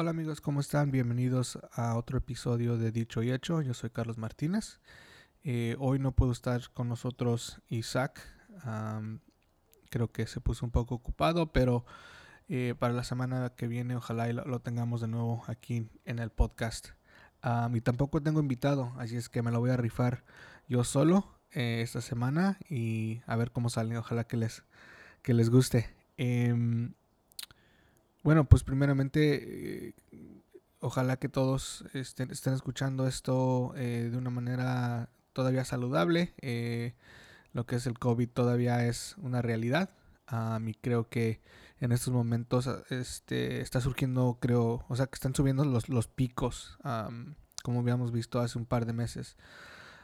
Hola amigos, ¿cómo están? Bienvenidos a otro episodio de Dicho y Hecho. Yo soy Carlos Martínez. Eh, hoy no puedo estar con nosotros Isaac. creo que se puso un poco ocupado, pero eh, para la semana que viene ojalá lo, tengamos de nuevo aquí en el podcast. y tampoco tengo invitado, así es que me lo voy a rifar yo solo eh, esta semana y a ver cómo sale. Ojalá que les, que les guste. Em, bueno, pues primeramente, ojalá que todos estén, estén escuchando esto eh, de una manera todavía saludable. Eh, lo que es el COVID todavía es una realidad. A mí creo que en estos momentos este, está surgiendo, creo, o sea, que están subiendo los, los picos, como habíamos visto hace un par de meses.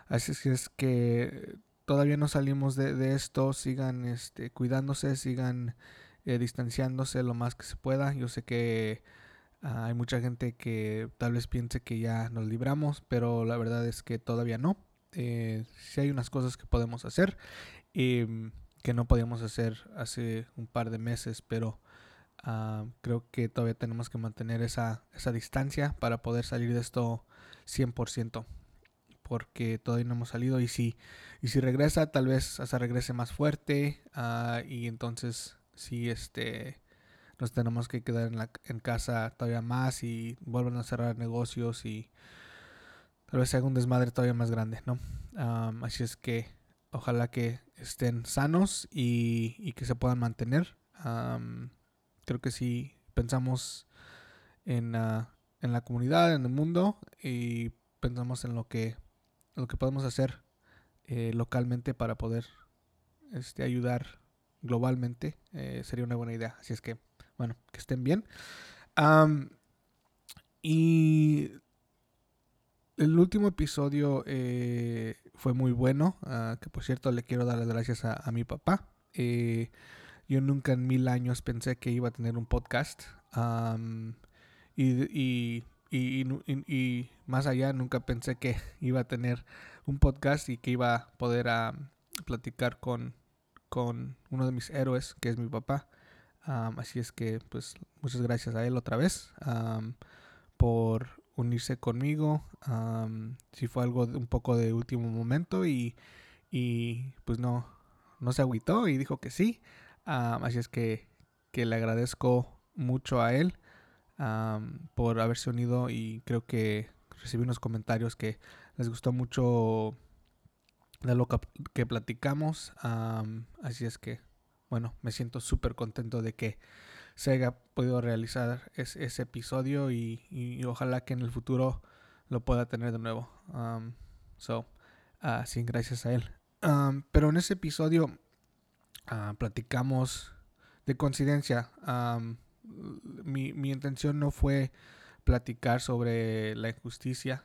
Así es que todavía no salimos de, de esto, sigan este, cuidándose, sigan eh, distanciándose lo más que se pueda. Yo sé que ah, hay mucha gente que tal vez piense que ya nos libramos, pero la verdad es que todavía no. Eh, si hay unas cosas que podemos hacer em, que no podíamos hacer hace un par de meses, pero ah, creo que todavía tenemos que mantener esa, esa distancia para poder salir de esto 100% porque todavía no hemos salido y si, y si regresa tal vez hasta regrese más fuerte ah, y entonces si este nos tenemos que quedar en, la, en casa todavía más y vuelven a cerrar negocios y tal vez haga un desmadre todavía más grande, ¿no? así es que ojalá que estén sanos y, que se puedan mantener. creo que si pensamos en, en la comunidad, en el mundo y pensamos en lo que, lo que podemos hacer eh, localmente para poder este, ayudar globalmente, eh, sería una buena idea. Así es que, bueno, que estén bien. y el último episodio eh, fue muy bueno, ah, que por cierto le quiero dar las gracias a, mi papá. Eh, yo nunca en mil años pensé que iba a tener un podcast. y, y, más allá, nunca pensé que iba a tener un podcast y que iba a poder platicar con, con uno de mis héroes, que es mi papá. así es que, pues, muchas gracias a él otra vez por unirse conmigo. si fue algo un poco de último momento y, y pues no, no se agüitó y dijo que sí. así es que, que, le agradezco mucho a él por haberse unido y creo que recibí unos comentarios que les gustó mucho de lo que platicamos. así es que, bueno, me siento súper contento de que se haya podido realizar ese episodio y, ojalá que en el futuro lo pueda tener de nuevo. so, uh, gracias a él. pero en ese episodio ah, platicamos de coincidencia. mi, mi, intención no fue platicar sobre la injusticia.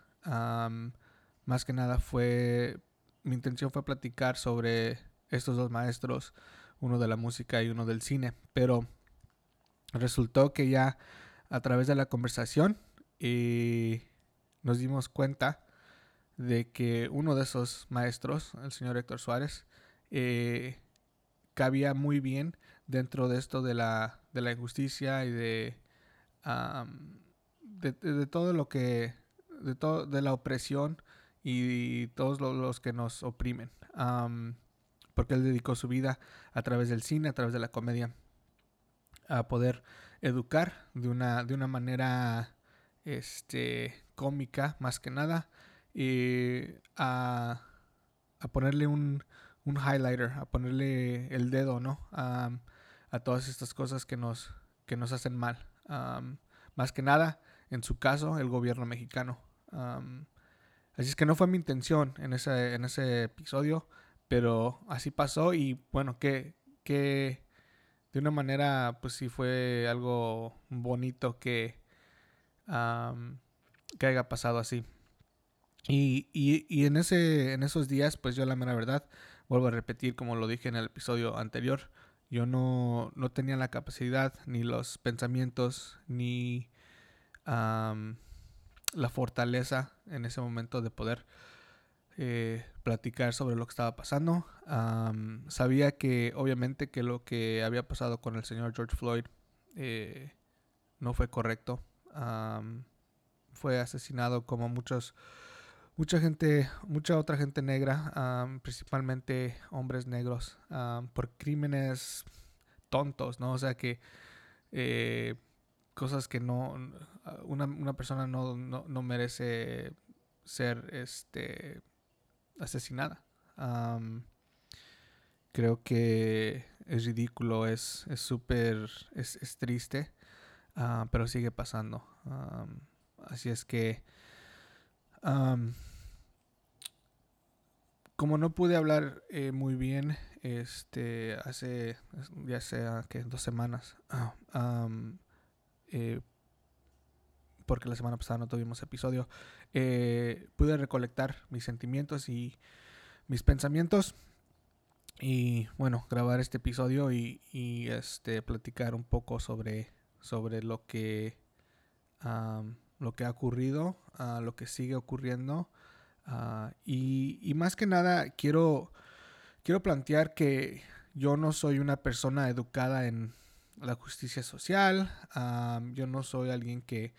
más que nada fue mi intención fue platicar sobre estos dos maestros, uno de la música y uno del cine, pero resultó que ya a través de la conversación eh, nos dimos cuenta de que uno de esos maestros, el señor Héctor Suárez, eh, cabía muy bien dentro de esto de la, de la injusticia y de, de, todo lo que, de, todo, de la opresión y todos los que nos oprimen. porque él dedicó su vida a través del cine, a través de la comedia, a poder educar de una, de una manera este, cómica más que nada y a, a ponerle un, un, highlighter, a ponerle el dedo ¿no? a todas estas cosas que nos, que nos hacen mal. más que nada, en su caso, el gobierno mexicano. Así es que no fue mi intención en ese, en ese episodio, pero así pasó y bueno, que, que de una manera pues sí fue algo bonito que, que haya pasado así. Y, y, y, en, ese, en esos días, pues yo la mera verdad, vuelvo a repetir como lo dije en el episodio anterior, yo no, no tenía la capacidad, ni los pensamientos, ni la fortaleza en ese momento de poder eh, platicar sobre lo que estaba pasando. sabía que obviamente que lo que había pasado con el señor George Floyd eh, no fue correcto. fue asesinado como muchos mucha gente, mucha otra gente negra, principalmente hombres negros, por crímenes tontos, ¿no? O sea que eh, cosas que no, una, una persona no, no, no, merece ser este, asesinada. creo que es ridículo, es súper, es, es, triste, ah, pero sigue pasando. así es que como no pude hablar eh, muy bien este hace ya sea que dos semanas ah, eh, porque la semana pasada no tuvimos episodio eh, pude recolectar mis sentimientos y mis pensamientos y bueno grabar este episodio y, este platicar un poco sobre sobre lo que lo que ha ocurrido, a lo que sigue ocurriendo. Ah, y, más que nada quiero, quiero plantear que yo no soy una persona educada en la justicia social, yo no soy alguien que,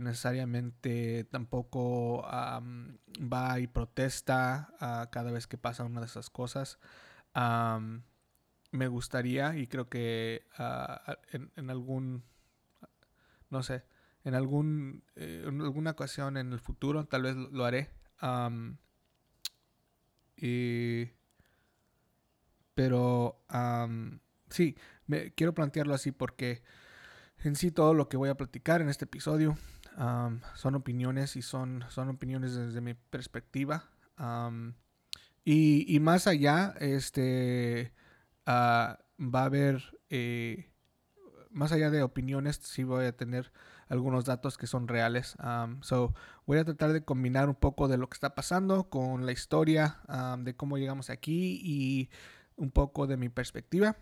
necesariamente tampoco va y protesta ah, cada vez que pasa una de esas cosas. me gustaría y creo que ah, en algún, no sé, en, algún, eh, en alguna ocasión en el futuro, tal vez lo haré. pero sí, quiero plantearlo así porque en sí todo lo que voy a platicar en este episodio son opiniones y son, son opiniones desde mi perspectiva. y, y, más allá, este ah, va a haber, eh, más allá de opiniones, sí voy a tener algunos datos que son reales. so, voy a tratar de combinar un poco de lo que está pasando con la historia de cómo llegamos aquí y un poco de mi perspectiva.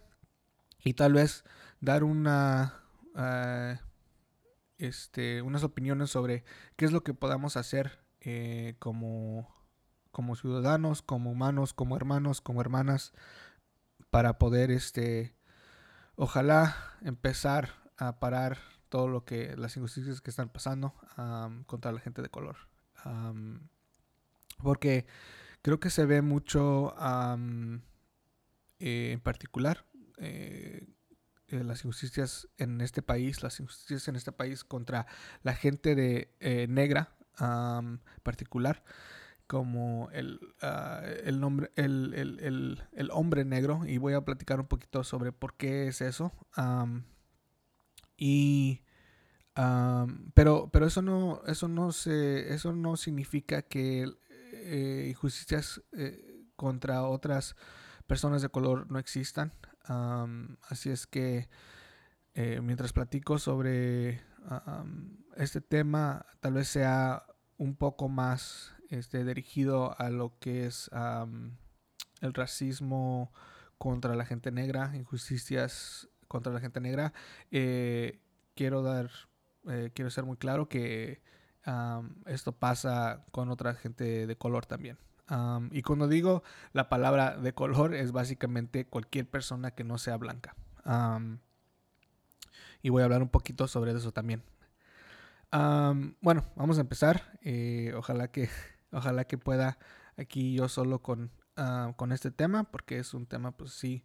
Y tal vez dar una, uh, este, unas opiniones sobre qué es lo que podamos hacer eh, como, como ciudadanos, como humanos, como hermanos, como hermanas, para poder, este, ojalá empezar a parar todo lo que las injusticias que están pasando contra la gente de color. porque creo que se ve mucho eh, en particular eh, eh, las injusticias en este país, las injusticias en este país contra la gente de negra en particular como el, ah, el nombre el, el, el, hombre negro y voy a platicar un poquito sobre por qué es eso y pero, pero eso no, eso no se, eso no significa que eh, injusticias eh, contra otras personas de color no existan. Así es que eh, mientras platico sobre este tema, tal vez sea un poco más este, dirigido a lo que es el racismo contra la gente negra, injusticias contra la gente negra. quiero dar eh, quiero ser muy claro que esto pasa con otra gente de color también. Y cuando digo la palabra de color es básicamente cualquier persona que no sea blanca. y voy a hablar un poquito sobre eso también. bueno, vamos a empezar. Eh, ojalá que ojalá que pueda aquí yo solo con, con este tema porque es un tema pues sí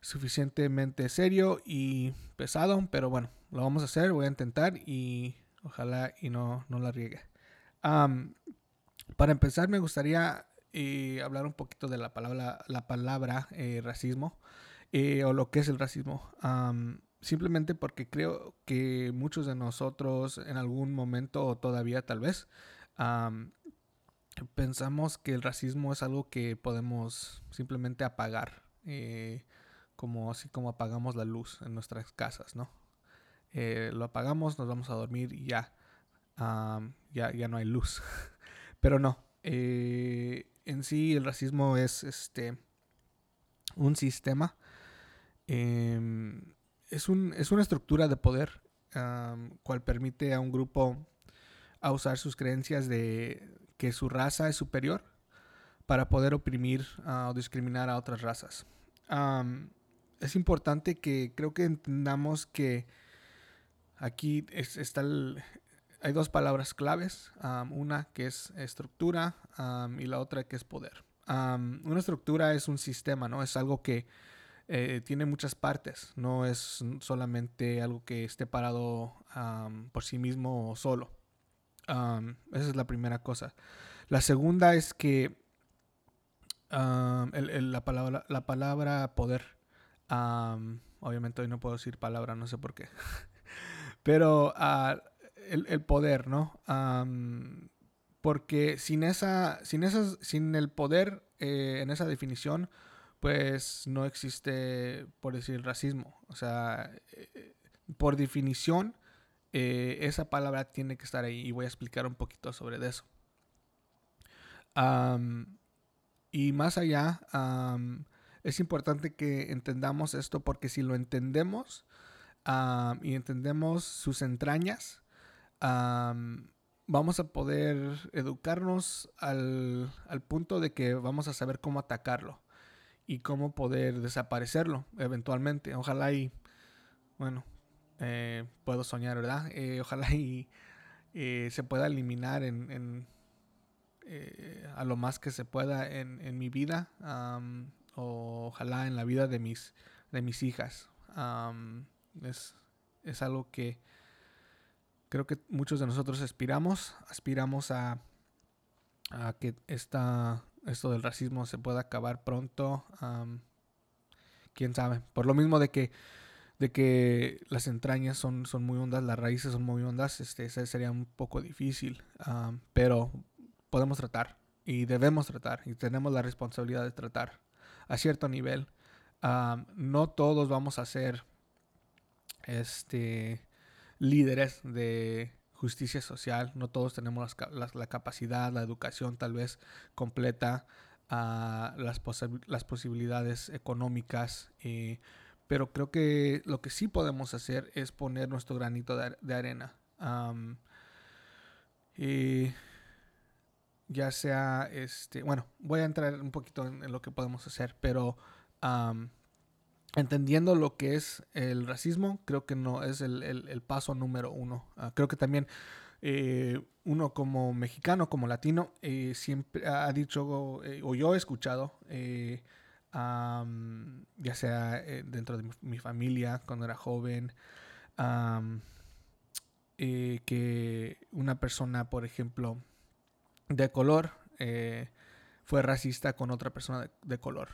suficientemente serio y pesado, pero bueno, lo vamos a hacer, voy a intentar y ojalá y no, no la riegue. para empezar, me gustaría eh, hablar un poquito de la palabra, la palabra eh, racismo eh, o lo que es el racismo. simplemente porque creo que muchos de nosotros en algún momento o todavía tal vez pensamos que el racismo es algo que podemos simplemente apagar como así como apagamos la luz en nuestras casas, ¿no? Eh, lo apagamos, nos vamos a dormir y ya, ya, ya no hay luz. Pero no, eh, en sí el racismo es este un sistema, em, es, un, es una estructura de poder cual permite a un grupo a usar sus creencias de que su raza es superior para poder oprimir o discriminar a otras razas. Es importante que creo que entendamos que aquí está hay dos palabras claves, una que es estructura y la otra que es poder. una estructura es un sistema, ¿no? Es algo que eh, tiene muchas partes, no es solamente algo que esté parado por sí mismo o solo. esa es la primera cosa. La segunda es que la, palabra, la palabra poder, obviamente hoy no puedo decir palabra, no sé por qué, pero ah, el, poder, ¿no? porque sin esa, sin sin el poder eh, en esa definición, pues no existe, por decir, racismo. O sea, eh, por definición, eh, esa palabra tiene que estar ahí y voy a explicar un poquito sobre eso. y más allá, es importante que entendamos esto porque si lo entendemos y entendemos sus entrañas, vamos a poder educarnos al, al punto de que vamos a saber cómo atacarlo y cómo poder desaparecerlo eventualmente. Ojalá y, bueno, eh, puedo soñar, ¿verdad? Eh, ojalá y eh, se pueda eliminar en, a lo más que se pueda en, mi vida, o ojalá en la vida de mis, de mis hijas. es, es algo que creo que muchos de nosotros aspiramos, aspiramos a, a que esta esto del racismo se pueda acabar pronto. Quién sabe. Por lo mismo de que, de que las entrañas son, son muy hondas, las raíces son muy hondas, este, sería un poco difícil. pero podemos tratar y debemos tratar y tenemos la responsabilidad de tratar a cierto nivel. no todos vamos a ser este, líderes de, justicia social. No todos tenemos la, capacidad, la educación tal vez completa, a las, posibilidades económicas. Eh, pero creo que lo que sí podemos hacer es poner nuestro granito de, arena. ya sea, este, bueno, voy a entrar un poquito en, lo que podemos hacer, pero entendiendo lo que es el racismo, creo que no es el, paso número uno. Ah, creo que también eh, uno como mexicano, como latino, eh, siempre ha dicho, eh, o yo he escuchado, ya sea dentro de mi, familia, cuando era joven, que una persona, por ejemplo, de color, fue racista con otra persona de, color.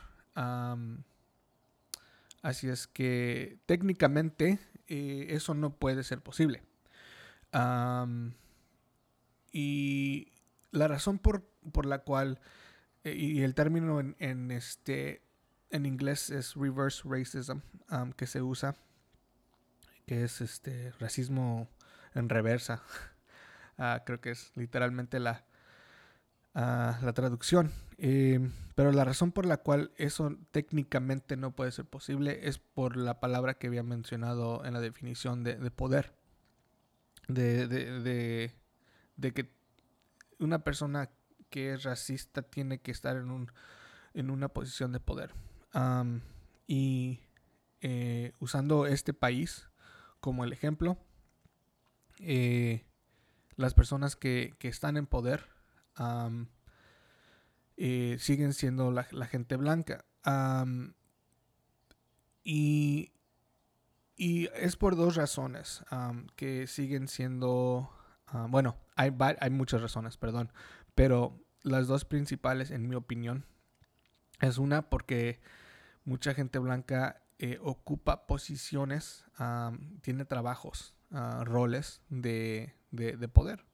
Así es que técnicamente eh, eso no puede ser posible. y la razón por, la cual, eh, y el término en, este, en inglés es reverse racism, que se usa, que es este racismo en reversa. Ah, creo que es literalmente la, la traducción. Eh, pero la razón por la cual eso técnicamente no puede ser posible es por la palabra que había mencionado en la definición de, poder. De, que una persona que es racista tiene que estar en, un, en una posición de poder. y eh, usando este país como el ejemplo, eh, las personas que están en poder eh, siguen siendo la, gente blanca. y, y, es por dos razones que siguen siendo, bueno, hay, hay muchas razones, perdón, pero las dos principales, en mi opinión, es una porque mucha gente blanca eh, ocupa posiciones, tiene trabajos, ah, roles de, de, poder.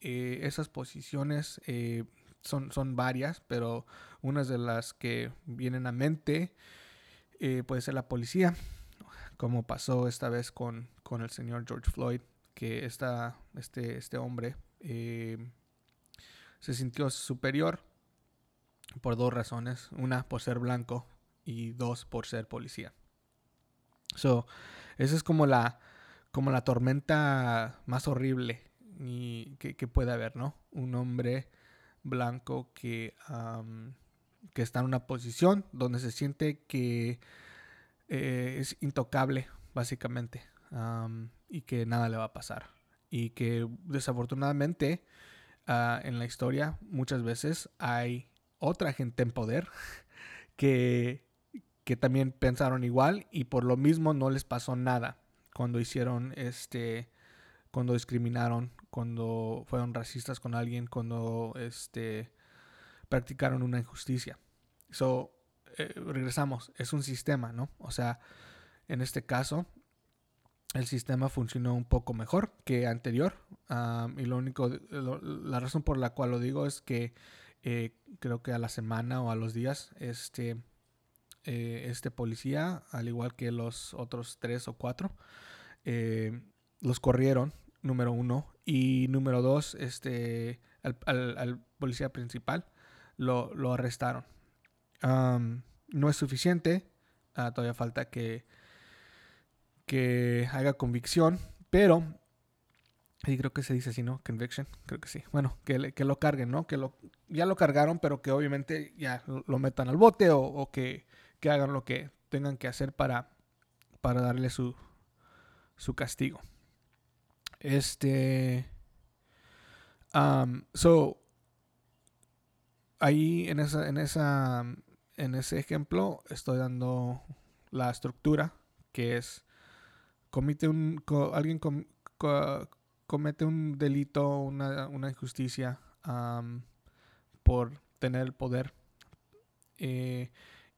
Eh, esas posiciones eh, son, son varias, pero unas de las que vienen a mente eh, puede ser la policía, como pasó esta vez con, con el señor George Floyd, que esta, este, este hombre se sintió superior por dos razones. Una, por ser blanco y dos, por ser policía. So, esa es como la, como la tormenta más horrible ni que, puede haber, ¿no? Un hombre blanco que, que está en una posición donde se siente que eh, es intocable básicamente, y que nada le va a pasar. Y que desafortunadamente ah, en la historia muchas veces hay otra gente en poder que, que también pensaron igual y por lo mismo no les pasó nada cuando hicieron este cuando discriminaron, cuando fueron racistas con alguien, cuando este practicaron una injusticia. So, eh, regresamos, es un sistema, ¿no? O sea, en este caso, el sistema funcionó un poco mejor que anterior. y lo único, la razón por la cual lo digo es que eh, creo que a la semana o a los días, este, eh, este policía, al igual que los otros tres o cuatro, los corrieron, número uno. Y número dos, este, al, policía principal lo, arrestaron. no es suficiente. Ah, todavía falta que, que haga convicción. Pero, y creo que se dice así, ¿no? Conviction, creo que sí. Bueno, que, que lo carguen, ¿no? Que lo, ya lo cargaron, pero que obviamente ya lo, metan al bote o, que, que, hagan lo que tengan que hacer para, para darle su, su castigo. Este. so. Ahí en esa, en esa. En ese ejemplo estoy dando la estructura que es comete un alguien comete un delito, una, una injusticia por tener el poder eh,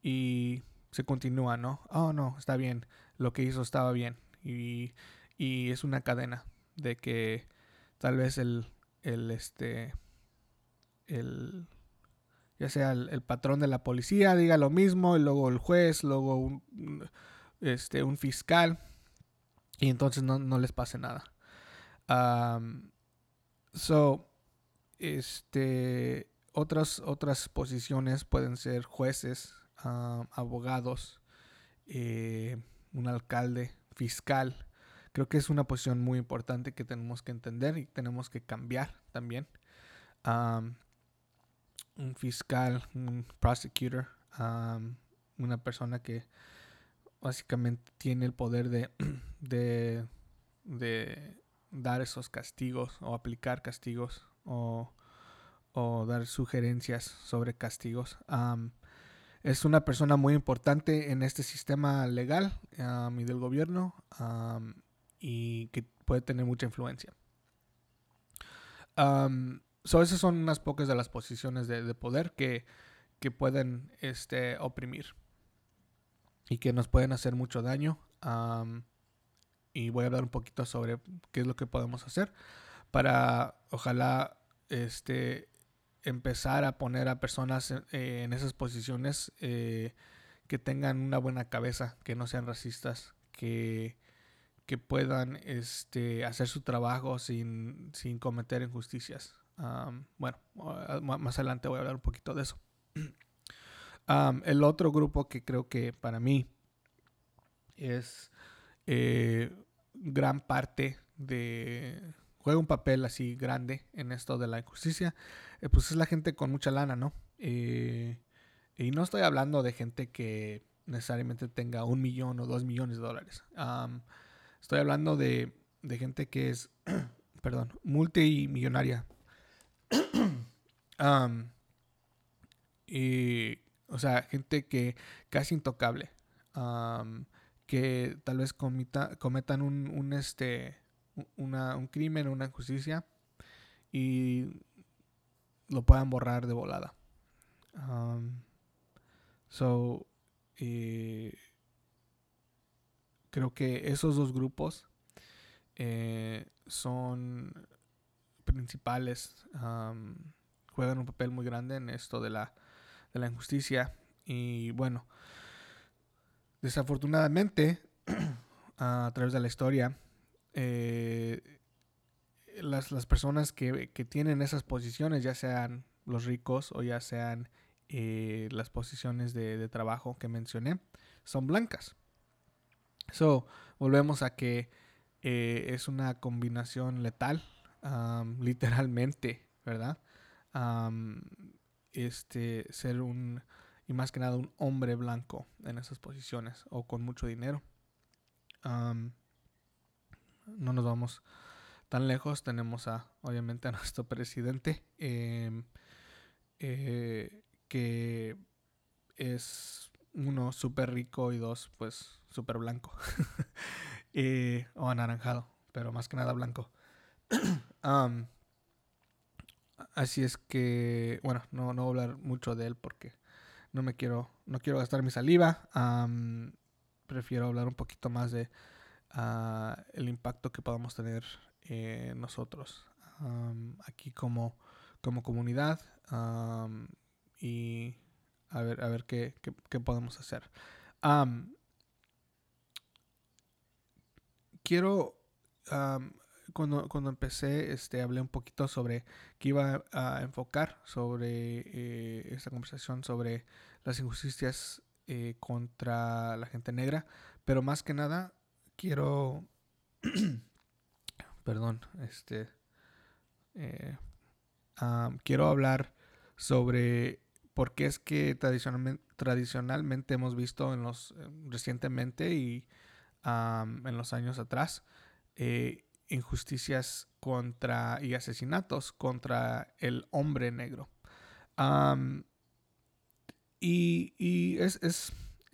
y se continúa, ¿no? Oh, no, está bien, lo que hizo estaba bien y, y es una cadena de que tal vez el, el este, el, ya sea el, patrón de la policía diga lo mismo, y luego el juez, luego un, este, un fiscal, y entonces no, les pase nada. so, este, otras, otras posiciones pueden ser jueces, abogados, eh, un alcalde, fiscal, Creo que es una posición muy importante que tenemos que entender y tenemos que cambiar también. un fiscal, un prosecutor, una persona que básicamente tiene el poder de, de, dar esos castigos o aplicar castigos o, dar sugerencias sobre castigos. es una persona muy importante en este sistema legal y del gobierno y que puede tener mucha influencia. so esas son unas pocas de las posiciones de, poder que, que, pueden este, oprimir y que nos pueden hacer mucho daño. y voy a hablar un poquito sobre qué es lo que podemos hacer para ojalá este, empezar a poner a personas en, esas posiciones eh, que tengan una buena cabeza, que no sean racistas, que que puedan este, hacer su trabajo sin, cometer injusticias. bueno, más adelante voy a hablar un poquito de eso. el otro grupo que creo que para mí es eh, gran parte de... juega un papel así grande en esto de la injusticia, eh, pues es la gente con mucha lana, ¿no? Eh, y no estoy hablando de gente que necesariamente tenga un millón o dos millones de dólares. Estoy hablando de, gente que es, perdón, multimillonaria. y, o sea, gente que casi intocable. que tal vez cometan un, este, un crimen, una injusticia y lo puedan borrar de volada. so, eh, Creo que esos dos grupos eh, son principales, juegan un papel muy grande en esto de la, de la injusticia. Y bueno, desafortunadamente, a través de la historia, eh, las, las, personas que, que, tienen esas posiciones, ya sean los ricos o ya sean eh, las posiciones de, de, trabajo que mencioné, son blancas. So, volvemos a que eh, es una combinación letal, literalmente, ¿verdad? este, ser un, y más que nada un hombre blanco en esas posiciones o con mucho dinero. no nos vamos tan lejos. Tenemos a, obviamente, a nuestro presidente, em, eh, que es uno súper rico y dos, pues, súper blanco. Eh, o anaranjado, pero más que nada blanco. así es que, bueno, no, no voy a hablar mucho de él porque no me quiero, no quiero gastar mi saliva. prefiero hablar un poquito más de uh, el impacto que podamos tener eh, nosotros aquí como, como comunidad y a ver, a ver qué, qué, podemos hacer. Quiero cuando, cuando empecé, este, hablé un poquito sobre que iba a enfocar sobre eh, esta conversación sobre las injusticias eh, contra la gente negra, pero más que nada quiero, perdón, este, eh, quiero hablar sobre por qué es que tradicionalmente, tradicionalmente hemos visto en los recientemente y en los años atrás injusticias contra y asesinatos contra el hombre negro. y, es,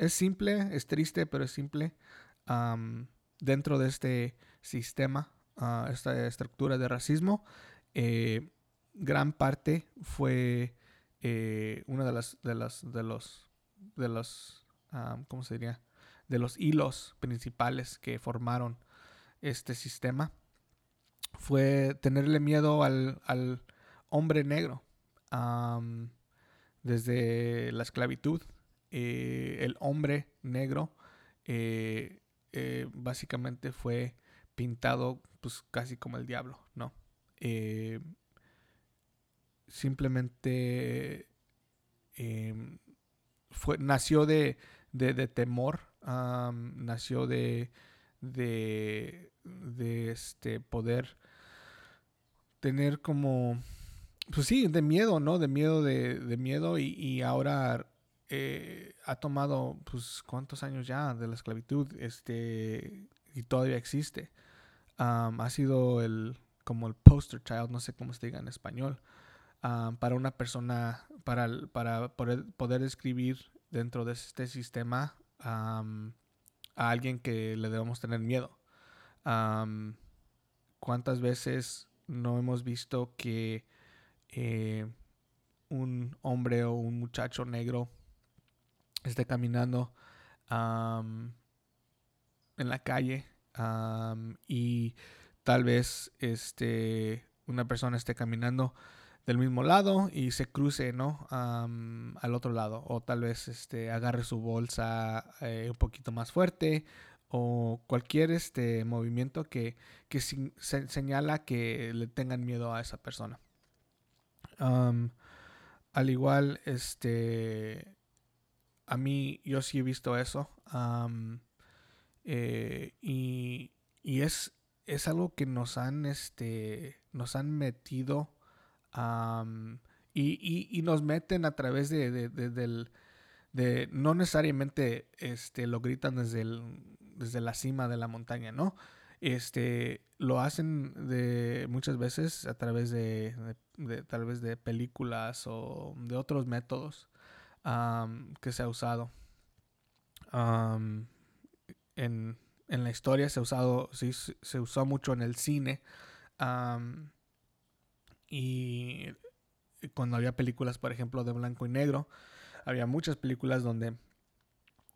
simple, es triste, pero es simple. dentro de este sistema, uh, esta estructura de racismo, eh, gran parte fue eh, una de las de las de los de los ¿cómo se diría? De los hilos principales que formaron este sistema fue tenerle miedo al, hombre negro. desde la esclavitud, eh, el hombre negro eh, eh, básicamente fue pintado pues casi como el diablo, ¿no? simplemente em, fue, nació de, de, temor, nació de, de, de este poder tener como, pues sí, de miedo, ¿no? De miedo, de, de miedo y, ahora eh, ha tomado, pues, ¿cuántos años ya de la esclavitud? Este, y todavía existe. ha sido el, como el poster child, no sé cómo se diga en español, para una persona, para, para poder, poder escribir dentro de este sistema a alguien que le debemos tener miedo. ¿Cuántas veces no hemos visto que eh, un hombre o un muchacho negro esté caminando en la calle y tal vez este, una persona esté caminando del mismo lado y se cruce no al otro lado o tal vez este agarre su bolsa eh, un poquito más fuerte o cualquier este movimiento que, que señala que le tengan miedo a esa persona. al igual, este, a mí yo sí he visto eso eh, y, y es, es algo que nos han, este, nos han metido y, y, nos meten a través de, de, del, de no necesariamente este, lo gritan desde el, desde la cima de la montaña, ¿no? Este, lo hacen de muchas veces a través de, tal vez de películas o de otros métodos que se ha usado. en, en, la historia se ha usado, sí, se usó mucho en el cine. Y cuando había películas, por ejemplo, de blanco y negro, había muchas películas donde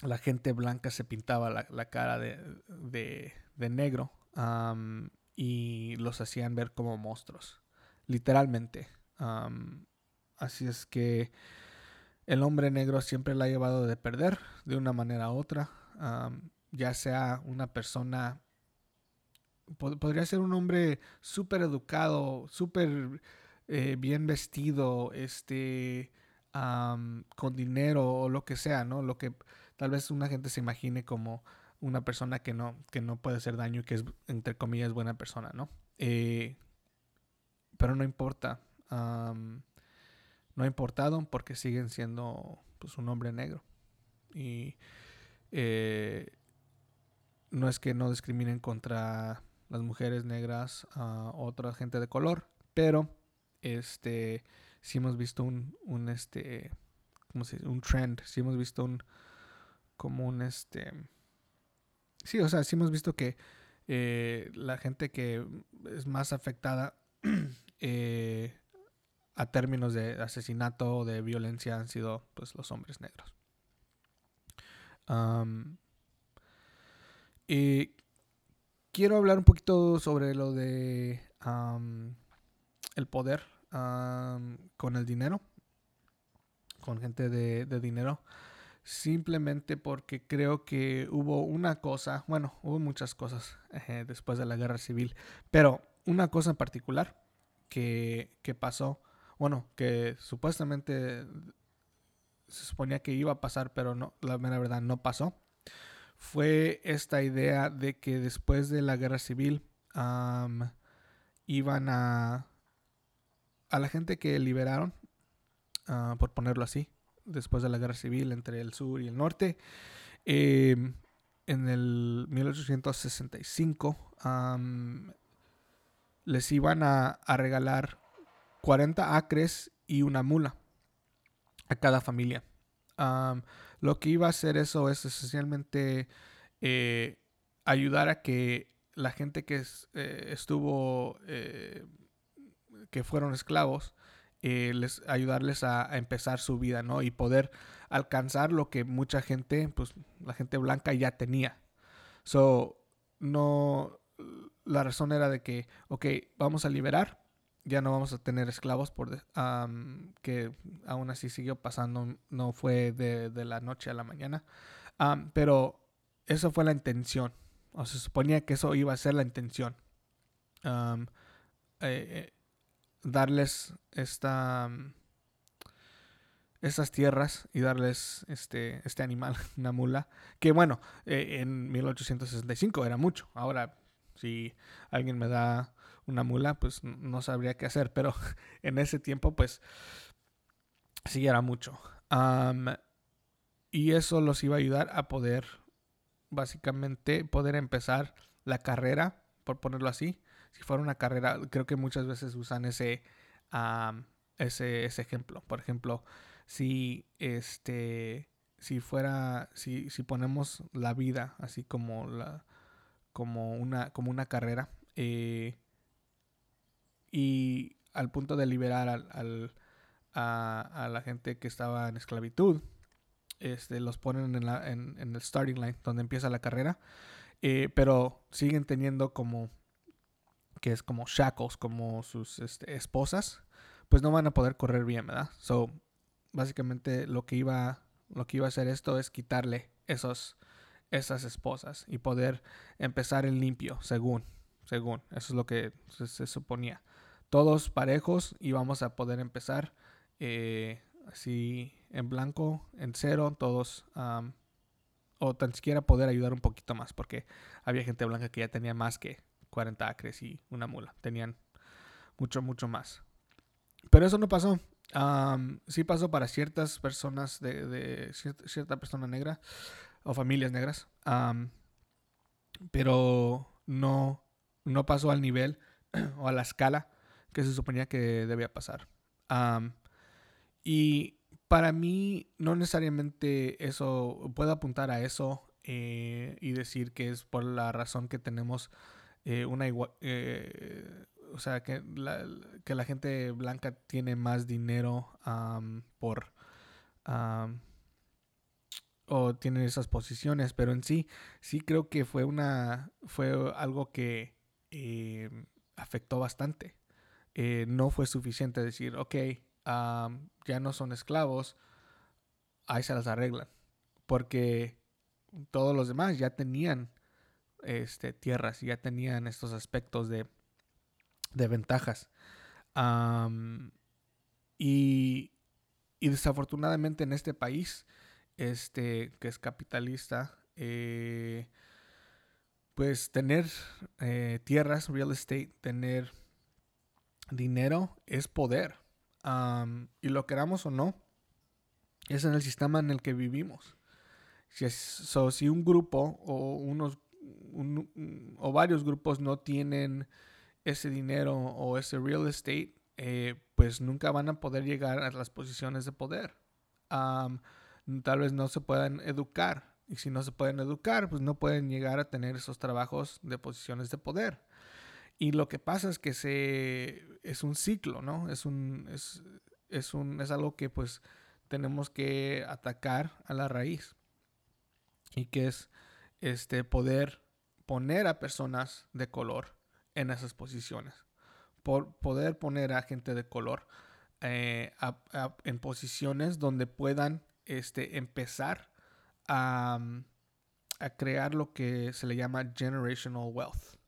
la gente blanca se pintaba la, cara de, negro y los hacían ver como monstruos, literalmente. así es que el hombre negro siempre la ha llevado de perder de una manera u otra, ya sea una persona, podría ser un hombre súper educado, súper eh, bien vestido, este, con dinero o lo que sea, ¿no? Lo que tal vez una gente se imagine como una persona que no, que no puede hacer daño y que es, entre comillas, buena persona, ¿no? Eh, pero no importa. no ha importado porque siguen siendo pues, un hombre negro. Y eh, no es que no discriminen contra las mujeres negras, a otra gente de color, pero este sí hemos visto un, un este ¿cómo se dice? un trend, sí hemos visto un como un este sí, o sea, sí hemos visto que eh, la gente que es más afectada eh, a términos de asesinato o de violencia han sido pues los hombres negros. y quiero hablar un poquito sobre lo de el poder con el dinero, con gente de, dinero, simplemente porque creo que hubo una cosa, bueno, hubo muchas cosas eh, después de la guerra civil, pero una cosa en particular que, pasó, bueno, que supuestamente se suponía que iba a pasar, pero no, la mera verdad no pasó, fue esta idea de que después de la guerra civil iban a a la gente que liberaron, ah, por ponerlo así, después de la guerra civil entre el sur y el norte, em, en el 1865 les iban a, regalar 40 acres y una mula a cada familia. Lo que iba a hacer eso es esencialmente eh, ayudar a que la gente que eh, estuvo eh, que fueron esclavos, les, ayudarles a, empezar su vida, ¿no? Y poder alcanzar lo que mucha gente, pues la gente blanca ya tenía. So, no, la razón era de que, ok, vamos a liberar, ya no vamos a tener esclavos, por que aún así siguió pasando, no fue de, la noche a la mañana, pero eso fue la intención, o se suponía que eso iba a ser la intención. eh, eh darles esta estas tierras y darles este, este animal, una mula, que bueno, eh, en 1865 era mucho. Ahora, si alguien me da una mula, pues no sabría qué hacer, pero en ese tiempo, pues sí era mucho. y eso los iba a ayudar a poder, básicamente, poder empezar la carrera, por ponerlo así, si fuera una carrera, creo que muchas veces usan ese, ese, ese, ejemplo. Por ejemplo, si este si fuera si, si ponemos la vida así como la como una como una carrera eh, y al punto de liberar al, a, la gente que estaba en esclavitud este, los ponen en, la, en, el starting line donde empieza la carrera eh, pero siguen teniendo como que es como shackles, como sus este, esposas, pues no van a poder correr bien, ¿verdad? So, básicamente lo que iba, lo que iba a hacer esto es quitarle esos, esas esposas y poder empezar en limpio, según, según, eso es lo que se, suponía. Todos parejos y vamos a poder empezar eh, así en blanco, en cero, todos, o tan siquiera poder ayudar un poquito más, porque había gente blanca que ya tenía más que 40 acres y una mula. Tenían mucho, mucho más. Pero eso no pasó. sí pasó para ciertas personas de, cierta, persona negra o familias negras. pero no, no pasó al nivel o a la escala que se suponía que debía pasar. y para mí no necesariamente eso, puedo apuntar a eso eh, y decir que es por la razón que tenemos eh, una eh, o sea, que la, que la gente blanca tiene más dinero por... o tiene esas posiciones, pero en sí, sí creo que fue una... fue algo que afectó bastante. No fue suficiente decir, ok, ya no son esclavos, ahí se las arreglan. Porque todos los demás ya tenían este, tierras ya tenían estos aspectos de, de ventajas. y, y, desafortunadamente en este país, este, que es capitalista, eh, pues tener eh, tierras, real estate, tener dinero es poder. y lo queramos o no, es en el sistema en el que vivimos. Si, si un grupo o unos o varios grupos no tienen ese dinero o ese real estate, eh, pues nunca van a poder llegar a las posiciones de poder. tal vez no se puedan educar. Y si no se pueden educar, pues no pueden llegar a tener esos trabajos de posiciones de poder. Y lo que pasa es que se, es un ciclo, ¿no? Es, un, es, es, un, es algo que pues tenemos que atacar a la raíz. Y que es este, poder poner a personas de color en esas posiciones. Por poder poner a gente de color eh, en posiciones donde puedan este, empezar a, crear lo que se le llama generational wealth,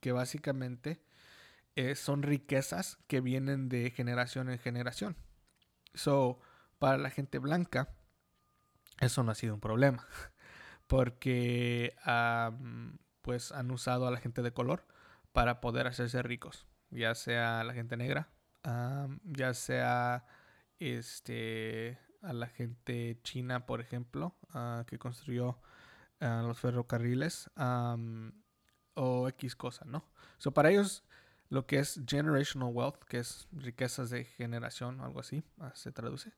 que básicamente eh, son riquezas que vienen de generación en generación. So, para la gente blanca, eso no ha sido un problema, porque pues han usado a la gente de color para poder hacerse ricos, ya sea la gente negra, ya sea este a la gente china, por ejemplo, ah, que construyó ah, los ferrocarriles o X cosa, ¿no? So, para ellos, lo que es generational wealth, que es riquezas de generación o algo así, ah, se traduce,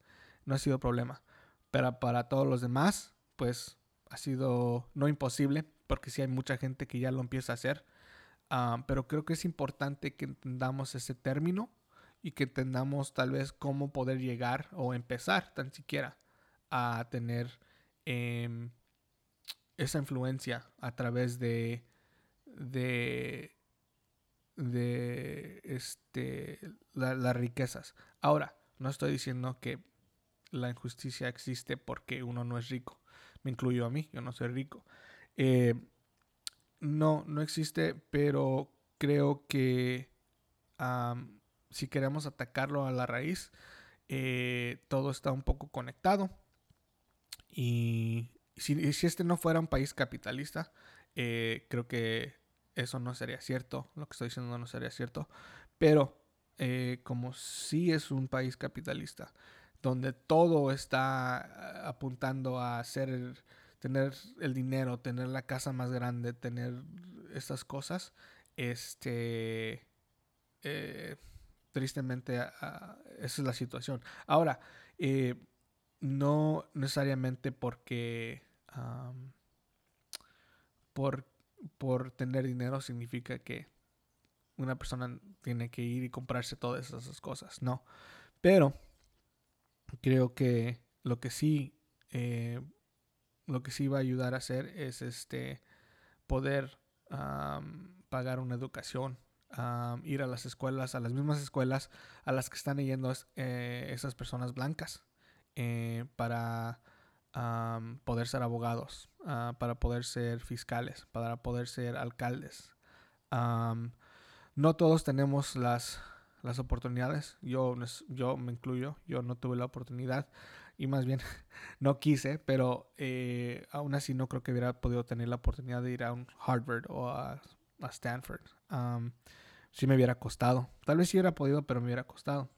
no ha sido problema. Pero para todos los demás, pues ha sido no imposible, porque sí hay mucha gente que ya lo empieza a hacer. pero creo que es importante que entendamos ese término y que entendamos tal vez cómo poder llegar o empezar tan siquiera a tener em, esa influencia a través de, de, de este, las riquezas. Ahora, no estoy diciendo que la injusticia existe porque uno no es rico. Me incluyo a mí, yo no soy rico. Eh, no, no existe, pero creo que si queremos atacarlo a la raíz, eh, todo está un poco conectado. Y si, este no fuera un país capitalista, eh, creo que eso no sería cierto. Lo que estoy diciendo no sería cierto. Pero eh, como sí es un país capitalista, donde todo está apuntando a hacer tener el dinero, tener la casa más grande, tener estas cosas, este, tristemente esa es la situación. Ahora, eh, no necesariamente porque por, por tener dinero significa que una persona tiene que ir y comprarse todas esas cosas, no. Pero creo que lo que sí eh, lo que sí va a ayudar a hacer es este poder pagar una educación ir a las escuelas, a las mismas escuelas a las que están yendo eh, esas personas blancas eh, para poder ser abogados, ah, para poder ser fiscales, para poder ser alcaldes. no todos tenemos las, las oportunidades, yo, yo me incluyo, yo no tuve la oportunidad y más bien no quise, pero eh, aún así no creo que hubiera podido tener la oportunidad de ir a un Harvard o a, Stanford si me hubiera costado. Tal vez sí hubiera podido, pero me hubiera costado.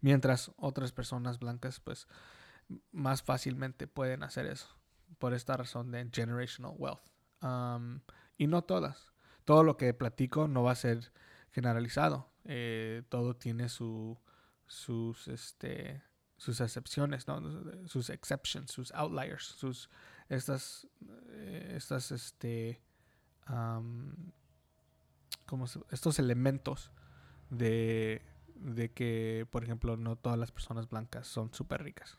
mientras otras personas blancas, pues, más fácilmente pueden hacer eso. Por esta razón de generational wealth. y no todas. Todo lo que platico no va a ser generalizado. Eh, todo tiene su, sus, este, sus excepciones, ¿no? Sus exceptions, sus outliers, sus, estas, eh, estas, este, estos elementos de, de, que, por ejemplo, no todas las personas blancas son súper ricas.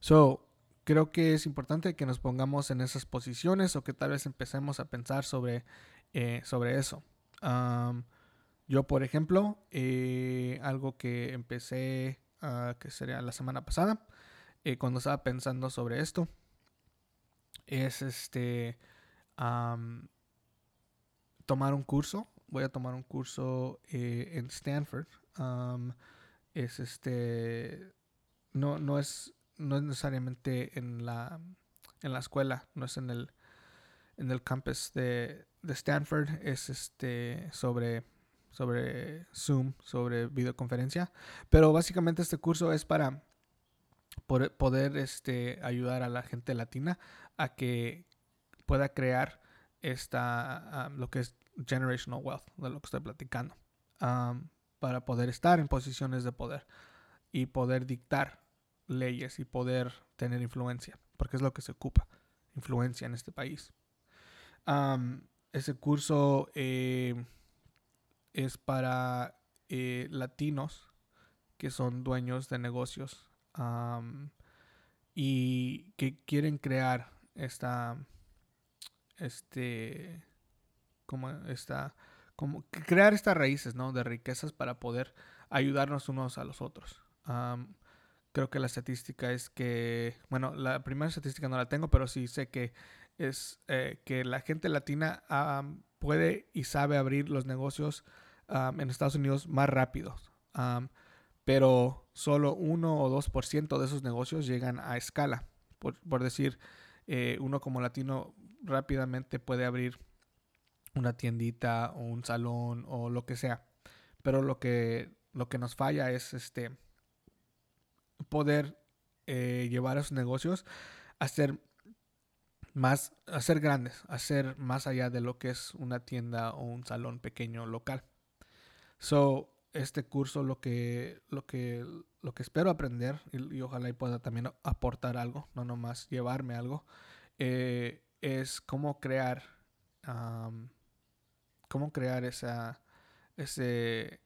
So, creo que es importante que nos pongamos en esas posiciones o que tal vez empecemos a pensar sobre, eh, sobre eso. yo, por ejemplo, eh, algo que empecé, uh, que sería la semana pasada, eh, cuando estaba pensando sobre esto, es este tomar un curso. Voy a tomar un curso en Stanford. Es este. No, no es. No es necesariamente en la. en la escuela. No es en el. en el campus de, de Stanford. Es este. sobre. sobre Zoom. sobre videoconferencia. Pero básicamente este curso es para poder este, ayudar a la gente latina a que pueda crear esta, lo que es generational wealth, de lo que estoy platicando, para poder estar en posiciones de poder y poder dictar leyes y poder tener influencia, porque es lo que se ocupa, influencia en este país. ese curso eh, es para eh, latinos que son dueños de negocios y que quieren crear esta, este, como esta, como crear estas raíces, ¿no? De riquezas para poder ayudarnos unos a los otros. creo que la estadística es que, bueno, la primera estadística no la tengo, pero sí sé que es eh, que la gente latina puede y sabe abrir los negocios en Estados Unidos más rápido. pero solo 1 o 2% de esos negocios llegan a escala. Por, decir, eh, uno como latino rápidamente puede abrir una tiendita o un salón o lo que sea. Pero lo que, lo que nos falla es este poder eh, llevar a esos negocios a ser más, a ser grandes, a ser más allá de lo que es una tienda o un salón pequeño local. So, este curso lo que, lo que, lo que espero aprender y, ojalá y pueda también aportar algo, no nomás llevarme algo, eh, es cómo crear, cómo crear esa, ese,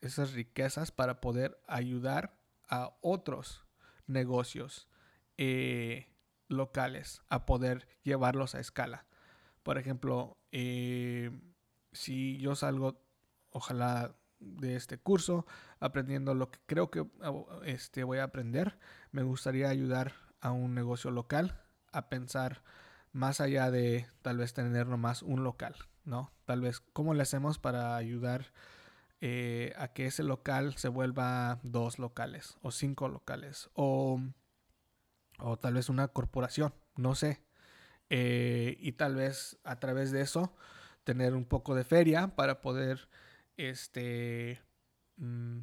esas riquezas para poder ayudar a otros negocios eh, locales a poder llevarlos a escala. Por ejemplo, eh, si yo salgo, ojalá de este curso, aprendiendo lo que creo que este, voy a aprender. Me gustaría ayudar a un negocio local a pensar más allá de tal vez tener nomás un local, ¿no? Tal vez cómo le hacemos para ayudar eh, a que ese local se vuelva dos locales o cinco locales o, o tal vez una corporación, no sé. Eh, y tal vez a través de eso tener un poco de feria para poder este, mm,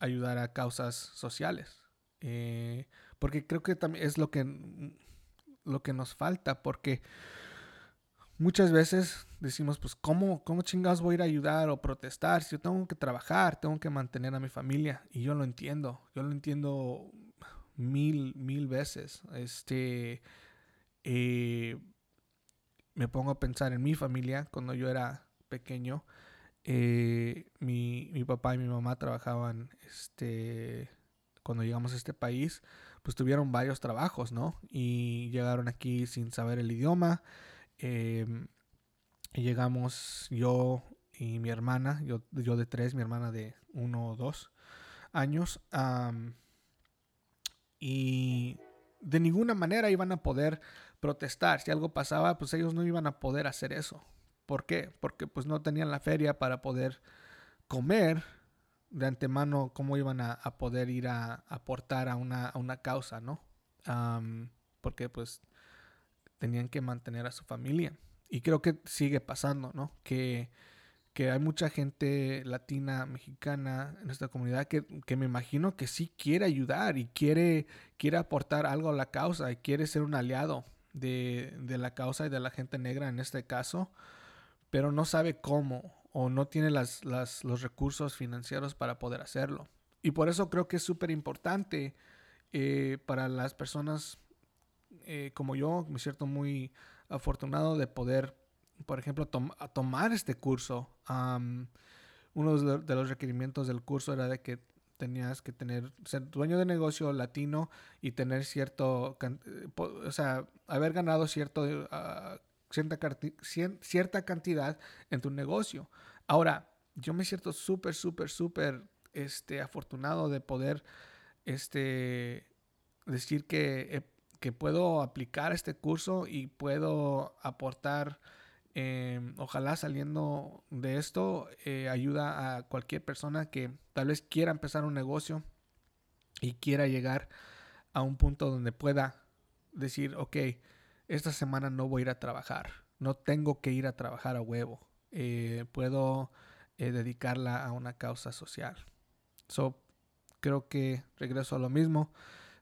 ayudar a causas sociales. Eh, porque creo que también es lo que, lo que nos falta, porque muchas veces decimos, pues, ¿cómo, ¿cómo chingados voy a ir a ayudar o protestar si yo tengo que trabajar, tengo que mantener a mi familia? Y yo lo entiendo, yo lo entiendo mil, mil veces. Este, eh, me pongo a pensar en mi familia cuando yo era pequeño eh, mi, mi, papá y mi mamá trabajaban, este, cuando llegamos a este país, pues tuvieron varios trabajos, ¿no? Y llegaron aquí sin saber el idioma. Y llegamos yo y mi hermana, yo, yo de tres, mi hermana de uno o dos años. y de ninguna manera iban a poder protestar. Si algo pasaba, pues ellos no iban a poder hacer eso. ¿Por qué? Porque pues no tenían la feria para poder comer de antemano cómo iban a, poder ir a aportar a una, causa, ¿no? porque pues tenían que mantener a su familia. Y creo que sigue pasando, ¿no? Que, hay mucha gente latina, mexicana en esta comunidad que, me imagino que sí quiere ayudar y quiere, quiere aportar algo a la causa y quiere ser un aliado de, de la causa y de la gente negra en este caso pero no sabe cómo o no tiene las, los recursos financieros para poder hacerlo. Y por eso creo que es súper importante eh, para las personas eh, como yo, me siento muy afortunado de poder, por ejemplo, tomar este curso. uno de los requerimientos del curso era de que tenías que tener, ser dueño de negocio latino y tener cierto, o sea, haber ganado cierto uh, cierta, cantidad en tu negocio. Ahora, yo me siento súper, súper, súper este, afortunado de poder este, decir que, que, puedo aplicar este curso y puedo aportar, em, ojalá saliendo de esto, eh, ayuda a cualquier persona que tal vez quiera empezar un negocio y quiera llegar a un punto donde pueda decir, ok, esta semana no voy a ir a trabajar, no tengo que ir a trabajar a huevo, eh, puedo eh, dedicarla a una causa social. So, creo que regreso a lo mismo.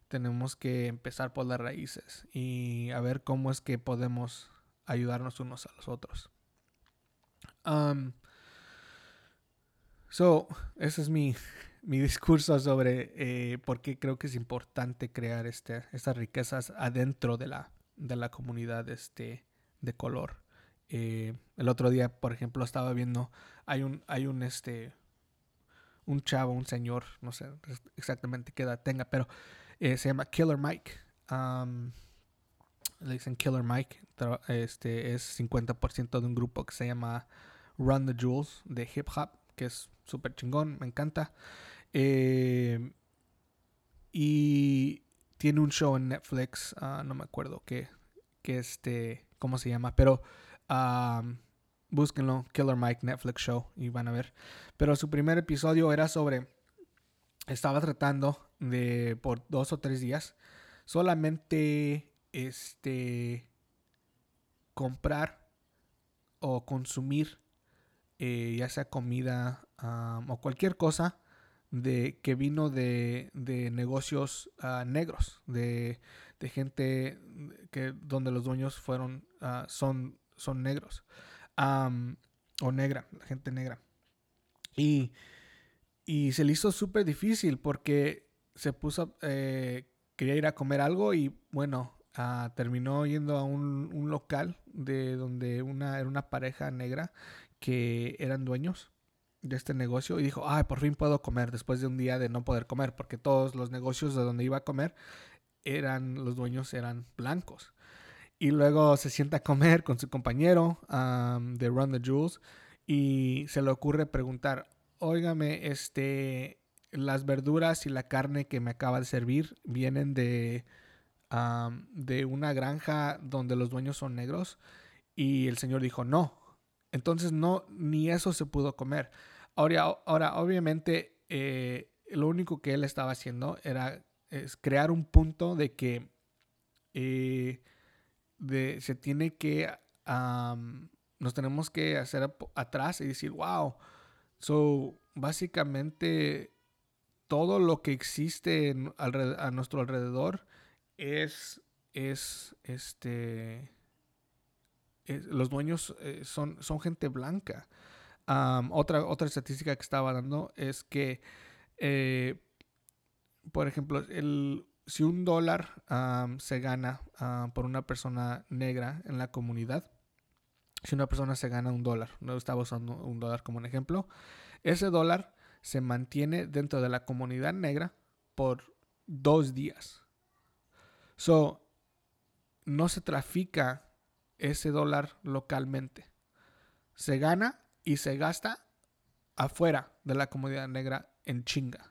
Tenemos que empezar por las raíces y a ver cómo es que podemos ayudarnos unos a los otros. So, ese es mi, mi discurso sobre eh, por qué creo que es importante crear este, estas riquezas adentro de la, de la comunidad este, de color. Eh, el otro día, por ejemplo, estaba viendo, hay un, hay un, este, un chavo, un señor, no sé exactamente qué edad tenga, pero eh, se llama Killer Mike. le dicen Killer Mike. Este es 50% de un grupo que se llama Run the Jewels de hip hop, que es súper chingón, me encanta. Eh, y tiene un show en Netflix, ah, no me acuerdo qué, que este, cómo se llama, pero búsquenlo, Killer Mike Netflix Show y van a ver. Pero su primer episodio era sobre, estaba tratando de por dos o tres días solamente este comprar o consumir eh, ya sea comida o cualquier cosa de que vino de, de negocios ah, negros de, de, gente que donde los dueños fueron ah, son son negros o negra gente negra. Y y se le hizo súper difícil porque se puso, eh, quería ir a comer algo y bueno, ah, terminó yendo a un, un, local de donde una, era una pareja negra que eran dueños de este negocio y dijo, ay, por fin puedo comer después de un día de no poder comer porque todos los negocios de donde iba a comer eran, los dueños eran blancos. Y luego se sienta a comer con su compañero de Run the Jewels y se le ocurre preguntar, óigame, este, las verduras y la carne que me acaba de servir vienen de, de una granja donde los dueños son negros. Y el señor dijo, no. Entonces no, ni eso se pudo comer. Ahora, ahora obviamente, eh, lo único que él estaba haciendo era crear un punto de que eh, de, se tiene que, nos tenemos que hacer atrás y decir, wow, So, básicamente, todo lo que existe a nuestro alrededor es, es, este, los dueños eh, son, son gente blanca. otra, otra estadística que estaba dando es que, eh, por ejemplo, el, si un dólar se gana por una persona negra en la comunidad, si una persona se gana un dólar, no estaba usando un dólar como un ejemplo, ese dólar se mantiene dentro de la comunidad negra por dos días. So, no se trafica ese dólar localmente. Se gana y se gasta afuera de la comunidad negra en chinga.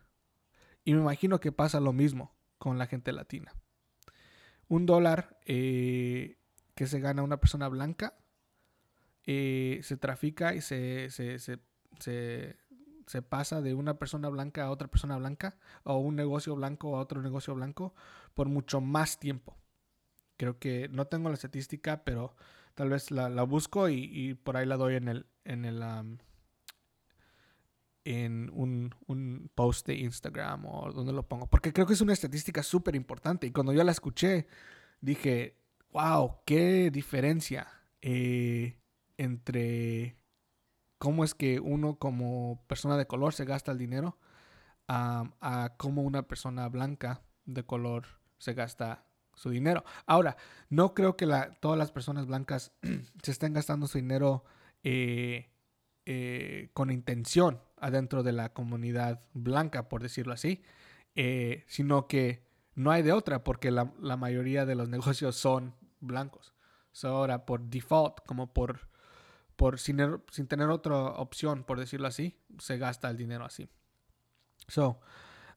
Y me imagino que pasa lo mismo con la gente latina. Un dólar eh, que se gana una persona blanca eh, se trafica y se, pasa de una persona blanca a otra persona blanca o un negocio blanco a otro negocio blanco por mucho más tiempo. Creo que no tengo la estadística, pero tal vez la, la busco y, por ahí la doy en el en el en un, un, post de Instagram o donde lo pongo. Porque creo que es una estadística súper importante. Y cuando yo la escuché, dije, wow, qué diferencia. Eh, entre cómo es que uno como persona de color se gasta el dinero a cómo una persona blanca de color se gasta su dinero. Ahora, no creo que todas las personas blancas se estén gastando su dinero eh, eh, con intención adentro de la comunidad blanca, por decirlo así, eh, sino que no hay de otra porque la mayoría de los negocios son blancos. ahora, por default, como por por sin, er, sin, tener otra opción, por decirlo así, se gasta el dinero así. So,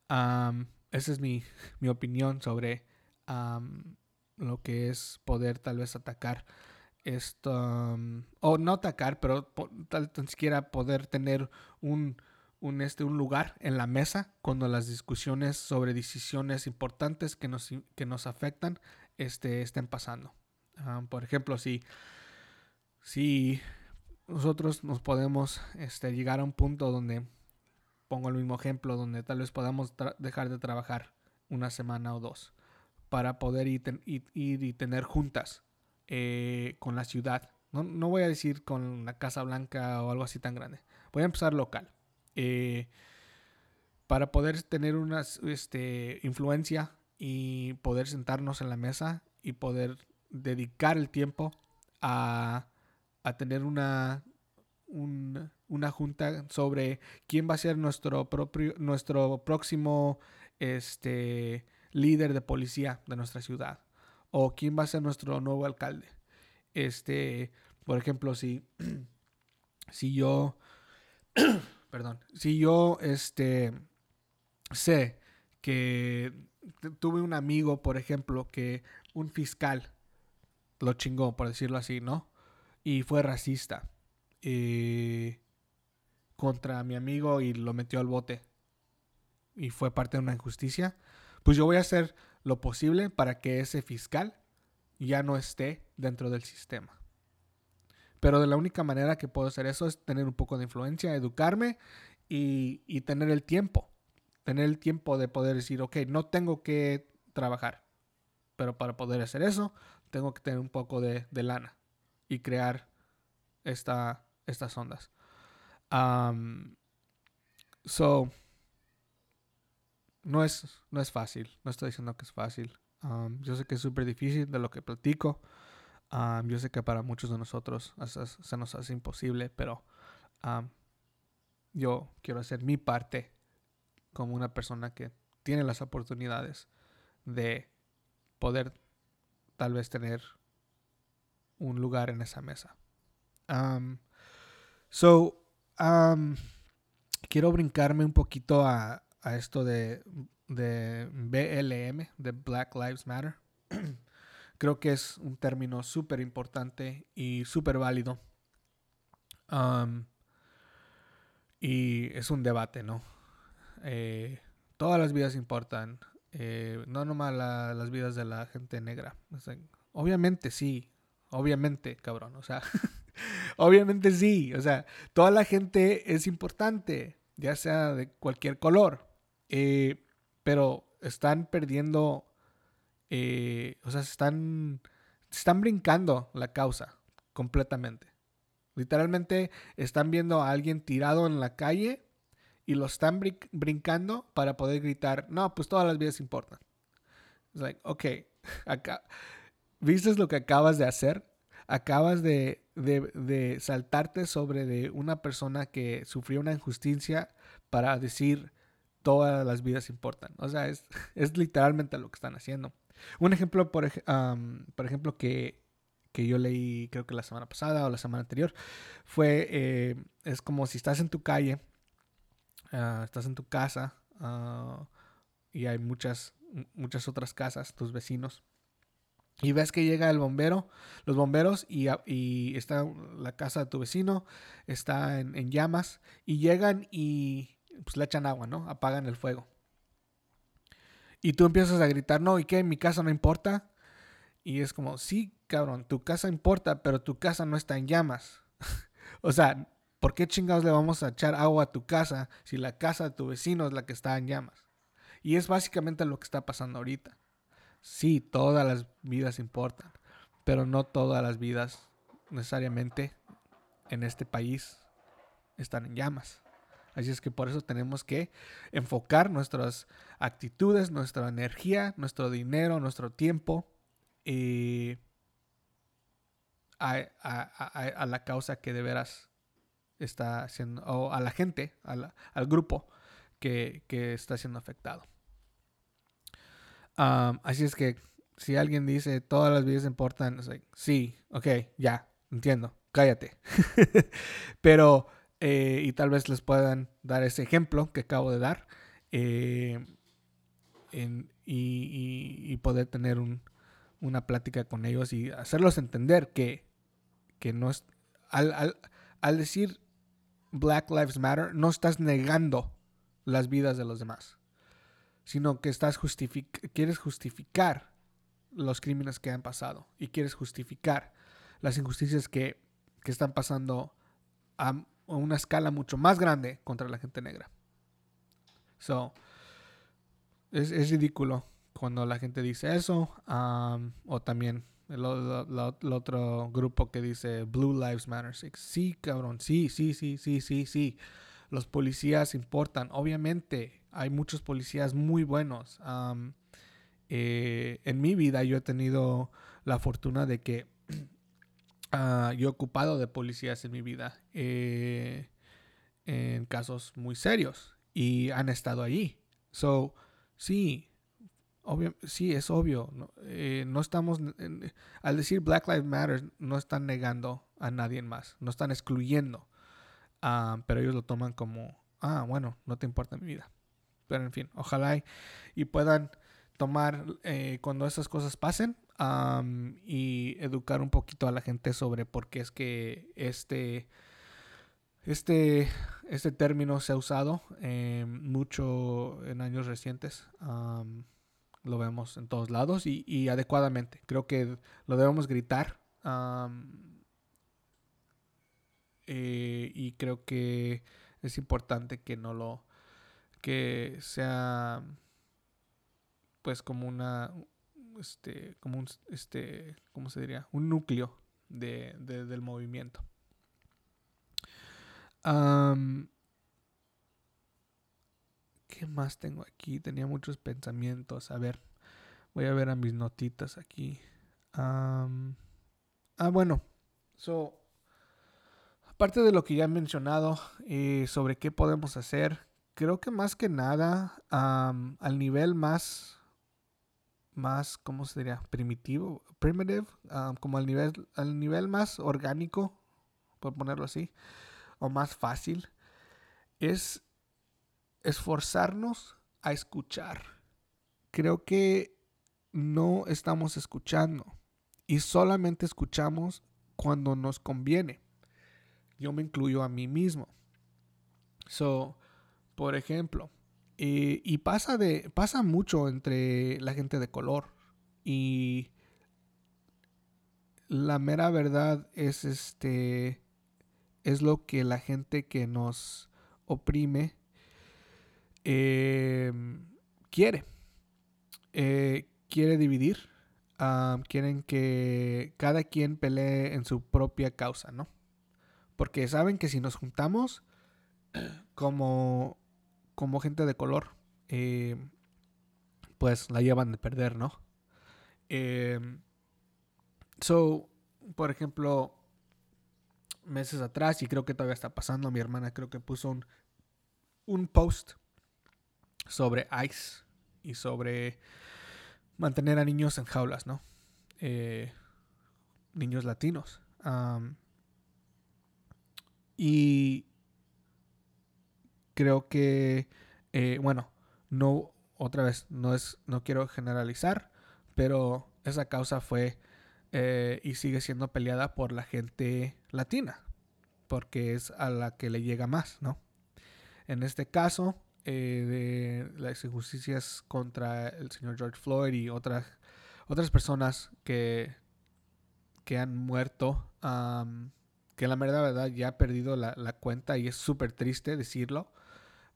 esa es mi, mi opinión sobre lo que es poder tal vez atacar esto, o no atacar, pero tal, tan siquiera poder tener un, un, este, un lugar en la mesa cuando las discusiones sobre decisiones importantes que nos, que nos afectan este, estén pasando. por ejemplo, si, si nosotros nos podemos este, llegar a un punto donde, pongo el mismo ejemplo, donde tal vez podamos dejar de trabajar una semana o dos para poder ir, y tener juntas eh, con la ciudad. No, no, voy a decir con la Casa Blanca o algo así tan grande. Voy a empezar local. Eh, para poder tener una este, influencia y poder sentarnos en la mesa y poder dedicar el tiempo a, a tener una, una junta sobre quién va a ser nuestro, propio, nuestro próximo este, líder de policía de nuestra ciudad o quién va a ser nuestro nuevo alcalde. Este, por ejemplo, si, si yo, perdón, si yo, este, sé que tuve un amigo, por ejemplo, que un fiscal lo chingó, por decirlo así, ¿no? Y fue racista eh, contra mi amigo y lo metió al bote y fue parte de una injusticia, pues yo voy a hacer lo posible para que ese fiscal ya no esté dentro del sistema. Pero de la única manera que puedo hacer eso es tener un poco de influencia, educarme y, y tener el tiempo. Tener el tiempo de poder decir, ok, no tengo que trabajar. Pero para poder hacer eso, tengo que tener un poco de, de lana y crear esta, estas ondas. so, no es, no es fácil. No estoy diciendo que es fácil. yo sé que es súper difícil de lo que platico. yo sé que para muchos de nosotros se nos hace imposible, pero yo quiero hacer mi parte como una persona que tiene las oportunidades de poder tal vez tener un lugar en esa mesa. so, quiero brincarme un poquito a, a esto de, de BLM, de Black Lives Matter. Creo que es un término súper importante y súper válido. Y es un debate, ¿no? Eh, todas las vidas importan. Eh, no nomás las vidas de la gente negra. obviamente sí. Obviamente, cabrón. O sea, obviamente sí. O sea, toda la gente es importante. Ya sea de cualquier color. Eh, pero están perdiendo, eh, o sea, están, están brincando la causa completamente. Literalmente están viendo a alguien tirado en la calle y lo están brincando para poder gritar, no, pues todas las vidas importan. Es like, ok, acá, ¿viste lo que acabas de hacer? Acabas de, de, de saltarte sobre de una persona que sufrió una injusticia para decir, todas las vidas importan. O sea, es, es literalmente lo que están haciendo. Un ejemplo, por, por ejemplo, que, que, yo leí creo que la semana pasada o la semana anterior, fue, eh, es como si estás en tu calle, ah, estás en tu casa ah, y hay muchas, muchas otras casas, tus vecinos. Y ves que llega el bombero, los bomberos, y, está la casa de tu vecino, está en, en llamas, y llegan y, pues le echan agua, ¿no? Apagan el fuego. Y tú empiezas a gritar, no, ¿y qué? Mi casa no importa. Y es como, sí, cabrón, tu casa importa, pero tu casa no está en llamas. o sea, ¿por qué chingados le vamos a echar agua a tu casa si la casa de tu vecino es la que está en llamas? Y es básicamente lo que está pasando ahorita. Sí, todas las vidas importan, pero no todas las vidas necesariamente en este país están en llamas. Así es que por eso tenemos que enfocar nuestras actitudes, nuestra energía, nuestro dinero, nuestro tiempo eh, a, la causa que de veras está haciendo, o a la gente, al grupo que, está siendo afectado. Así es que si alguien dice todas las vidas importan, sí, ok, ya, entiendo, cállate. Pero eh, y tal vez les puedan dar ese ejemplo que acabo de dar eh, y, poder tener una plática con ellos y hacerlos entender que, no es al, decir Black Lives Matter no estás negando las vidas de los demás sino que estás quieres justificar los crímenes que han pasado y quieres justificar las injusticias que, que están pasando a, una escala mucho más grande contra la gente negra. So, es, es ridículo cuando la gente dice eso. o también el, otro grupo que dice Blue Lives Matter. Sí, cabrón, sí, sí, sí, sí, sí, sí. Los policías importan. Obviamente, hay muchos policías muy buenos. Eh, en mi vida yo he tenido la fortuna de que uh, yo he ocupado de policías en mi vida eh, en casos muy serios y han estado allí. So, sí, sí, es obvio. No, eh, estamos, al decir Black Lives Matter, no están negando a nadie más, no están excluyendo. Ah, pero ellos lo toman como, ah, bueno, no te importa mi vida. Pero en fin, ojalá y, puedan tomar eh, cuando esas cosas pasen y educar un poquito a la gente sobre por qué es que este, este, este término se ha usado eh, mucho en años recientes. lo vemos en todos lados y, adecuadamente. Creo que lo debemos gritar. Eh, y creo que es importante que no lo que sea pues como una este como este cómo se diría un núcleo de, del movimiento. Qué más tengo aquí tenía muchos pensamientos. A ver voy a ver a mis notitas aquí. Ah bueno so Aparte de lo que ya he mencionado eh, sobre qué podemos hacer, creo que más que nada al nivel más, más, ¿cómo se diría? Primitivo, primitive, como al nivel, al nivel más orgánico, por ponerlo así, o más fácil, es esforzarnos a escuchar. Creo que no estamos escuchando y solamente escuchamos cuando nos conviene yo me incluyo a mí mismo. So, por ejemplo, eh, y pasa de pasa mucho entre la gente de color y la mera verdad es este es lo que la gente que nos oprime em, quiere eh, quiere dividir quieren que cada quien pelee en su propia causa no porque saben que si nos juntamos como, como gente de color, eh, pues la llevan de perder, ¿no? Em, so, por ejemplo, meses atrás, y creo que todavía está pasando, mi hermana creo que puso un, un post sobre ICE y sobre mantener a niños en jaulas, ¿no? Eh, niños latinos. Y creo que, eh, bueno, no, otra vez, no es, no quiero generalizar, pero esa causa fue eh, y sigue siendo peleada por la gente latina, porque es a la que le llega más, ¿no? En este caso, eh, de las injusticias contra el señor George Floyd y otras, otras personas que, que han muerto que la verdad, verdad ya ha perdido la, cuenta y es súper triste decirlo,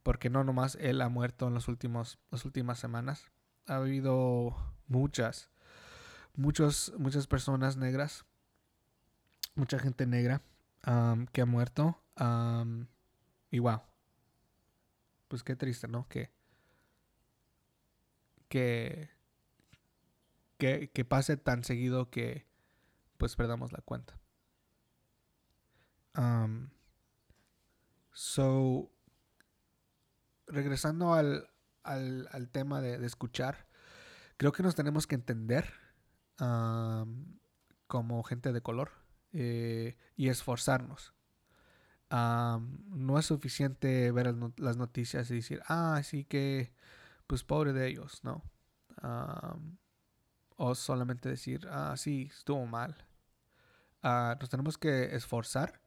porque no nomás él ha muerto en los últimos, las últimas semanas. Ha habido muchas, muchos, muchas personas negras, mucha gente negra que ha muerto. y wow, pues qué triste, ¿no? Que, que, que, pase tan seguido que pues perdamos la cuenta. Um, so, regresando al, al, tema de, escuchar, creo que nos tenemos que entender como gente de color eh, y esforzarnos. no es suficiente ver las noticias y decir, ah, sí que, pues pobre de ellos, ¿no? o solamente decir, ah, sí, estuvo mal. Ah, nos tenemos que esforzar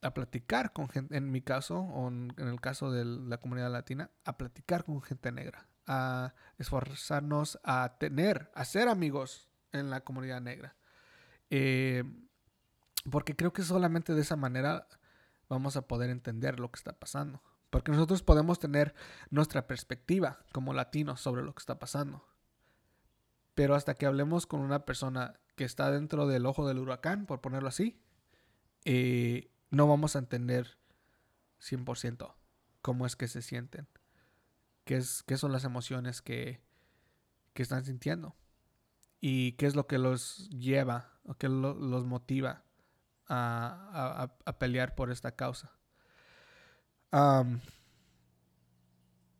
platicar con gente, en mi caso, o en, el caso de la comunidad latina, a platicar con gente negra, a esforzarnos a tener, a ser amigos en la comunidad negra. Eh, porque creo que solamente de esa manera vamos a poder entender lo que está pasando. Porque nosotros podemos tener nuestra perspectiva como latinos sobre lo que está pasando. Pero hasta que hablemos con una persona que está dentro del ojo del huracán, por ponerlo así, eh, no vamos a entender 100% cómo es que se sienten, qué, es, qué son las emociones que, que están sintiendo y qué es lo que los lleva o qué los motiva a, pelear por esta causa. Um,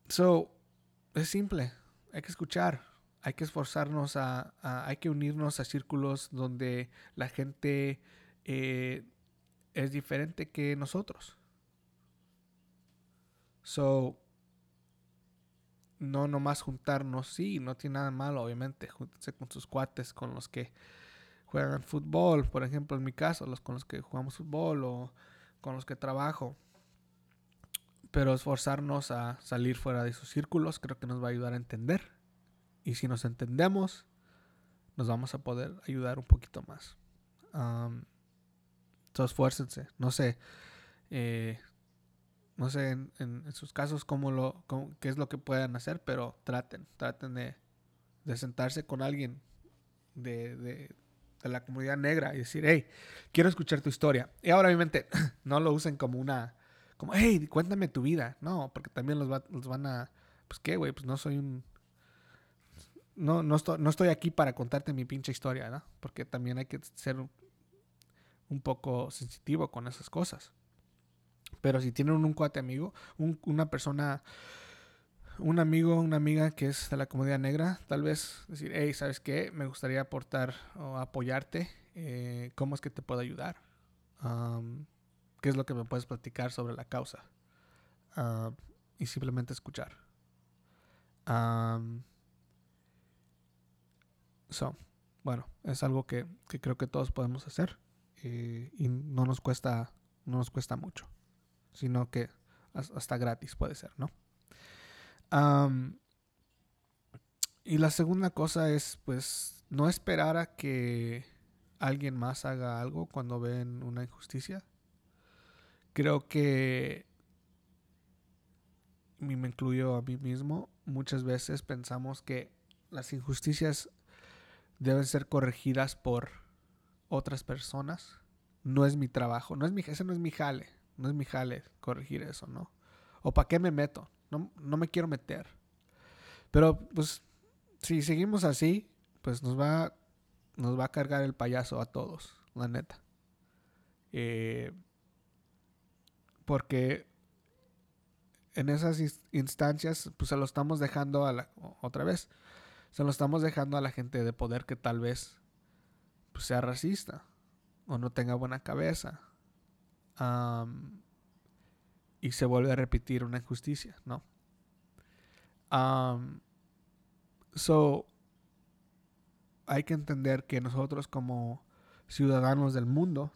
so, es simple, hay que escuchar, hay que esforzarnos a, hay que unirnos a círculos donde la gente eh, es diferente que nosotros. So, no nomás juntarnos, sí, no tiene nada malo, obviamente, júntense con sus cuates, con los que juegan fútbol, por ejemplo, en mi caso, los con los que jugamos fútbol o con los que trabajo. Pero esforzarnos a salir fuera de esos círculos creo que nos va a ayudar a entender. Y si nos entendemos, nos vamos a poder ayudar un poquito más. Esfuércense. No sé, eh, no sé en, sus casos cómo lo, qué es lo que puedan hacer, pero traten, traten de, sentarse con alguien de, de la comunidad negra y decir, hey, quiero escuchar tu historia. Y ahora obviamente no lo usen como una, como, hey, cuéntame tu vida. No, porque también los, los van a, pues qué, güey, pues no soy un... No, no, estoy, no estoy aquí para contarte mi pinche historia, ¿no? Porque también hay que ser un, poco sensitivo con esas cosas. Pero si tienen un cuate amigo, una persona un amigo una amiga que es de la comunidad negra, tal vez decir, hey, ¿sabes qué? Me gustaría aportar o apoyarte. Eh, ¿Cómo es que te puedo ayudar? ¿Qué es lo que me puedes platicar sobre la causa? y simplemente escuchar. so, bueno, es algo que, creo que todos podemos hacer eh, y no nos cuesta no nos cuesta mucho, sino que hasta gratis puede ser, ¿no? y la segunda cosa es, pues, no esperar a que alguien más haga algo cuando ven una injusticia. Creo que, y me incluyo a mí mismo, muchas veces pensamos que las injusticias deben ser corregidas por otras personas. No es mi trabajo, no es mi, ese no es mi jale, no es mi jale corregir eso, ¿no? ¿O para qué me meto? No, me quiero meter. Pero pues si seguimos así, pues nos va, nos va a cargar el payaso a todos, la neta. Eh, porque en esas instancias, pues se lo estamos dejando a la, otra vez, se lo estamos dejando a la gente de poder que tal vez pues, sea racista o no tenga buena cabeza y se vuelve a repetir una injusticia, ¿no? so, hay que entender que nosotros como ciudadanos del mundo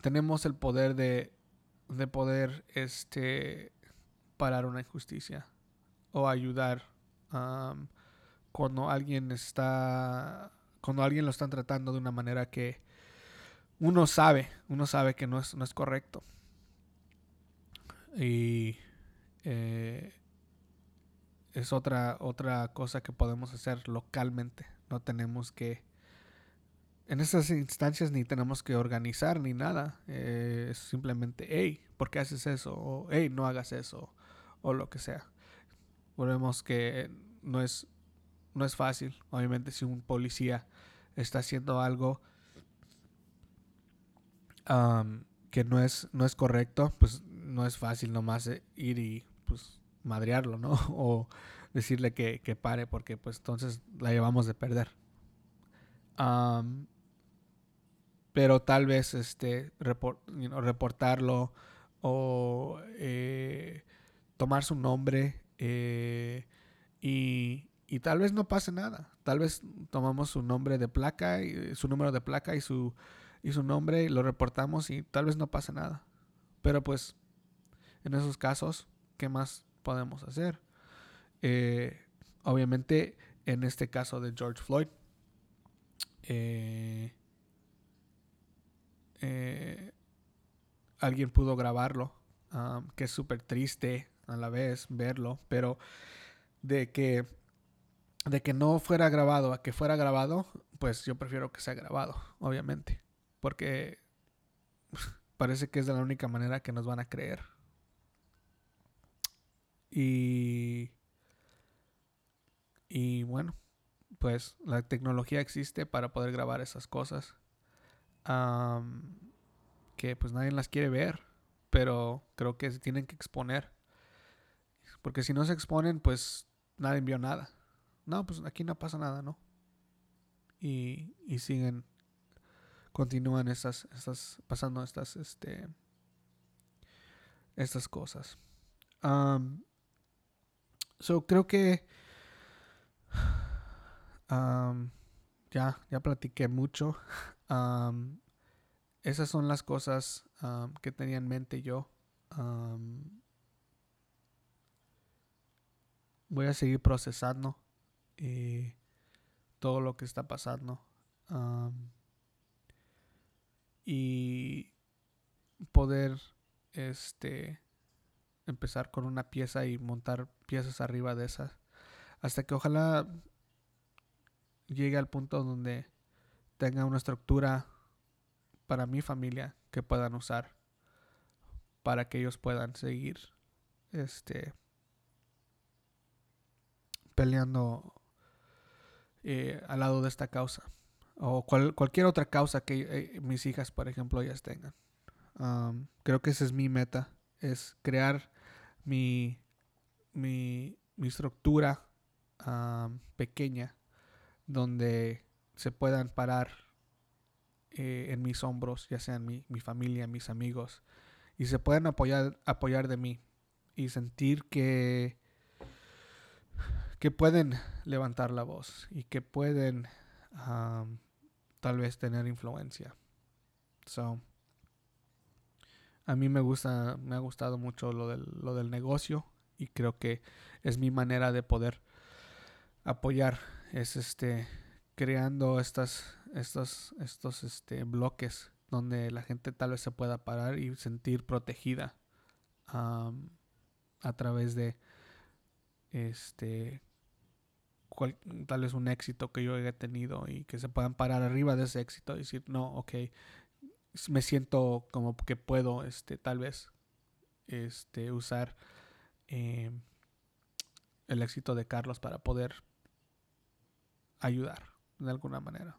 tenemos el poder de, de poder este, parar una injusticia o ayudar cuando alguien está cuando alguien lo están tratando de una manera que uno sabe, uno sabe que no es, no es correcto. Y eh, es otra, otra cosa que podemos hacer localmente. No tenemos que... En esas instancias ni tenemos que organizar ni nada. Eh, es simplemente, hey, ¿por qué haces eso? O hey, no hagas eso. O lo que sea. Volvemos que no es, no es fácil. Obviamente si un policía está haciendo algo que no es, no es correcto, pues no es fácil nomás eh, ir y pues madrearlo, ¿no? O decirle que, pare porque pues entonces la llevamos de perder. pero tal vez este reportarlo o eh, tomar su nombre eh, y, y, tal vez no pase nada. Tal vez tomamos su nombre de placa y su número de placa y su y su nombre y lo reportamos y tal vez no pase nada. Pero pues en esos casos, ¿qué más podemos hacer? Eh, obviamente, en este caso de George Floyd, eh, eh, alguien pudo grabarlo que es súper triste a la vez verlo, pero de que de que no fuera grabado a que fuera grabado, pues yo prefiero que sea grabado, obviamente, porque parece que es de la única manera que nos van a creer. Y y bueno, pues la tecnología existe para poder grabar esas cosas. que pues nadie las quiere ver, pero creo que se tienen que exponer. Porque si no se exponen, pues nadie vio nada. No, pues aquí no pasa nada, ¿no? Y, y siguen, continúan estas, estas, pasando estas, este, estas cosas. so creo que ya, ya platiqué mucho. esas son las cosas que tenía en mente yo. voy a seguir procesando eh, todo lo que está pasando. y poder este empezar con una pieza y montar piezas arriba de esas hasta que ojalá llegue al punto donde tenga una estructura para mi familia que puedan usar para que ellos puedan seguir este peleando eh, al lado de esta causa o cualquier otra causa que eh, mis hijas por ejemplo ellas tengan. Creo que esa es mi meta es crear mi mi, mi estructura pequeña donde se puedan parar eh, en mis hombros, ya sean mi, mi, familia, mis amigos, y se puedan apoyar, apoyar de mí y sentir que, que pueden levantar la voz y que pueden tal vez tener influencia. So, a mí me gusta, me ha gustado mucho lo del, lo del negocio y creo que es mi manera de poder apoyar es este creando estas estos estos este bloques donde la gente tal vez se pueda parar y sentir protegida a través de este tal vez un éxito que yo haya tenido y que se puedan parar arriba de ese éxito y decir no ok me siento como que puedo este tal vez este usar eh, el éxito de Carlos para poder ayudar de alguna manera.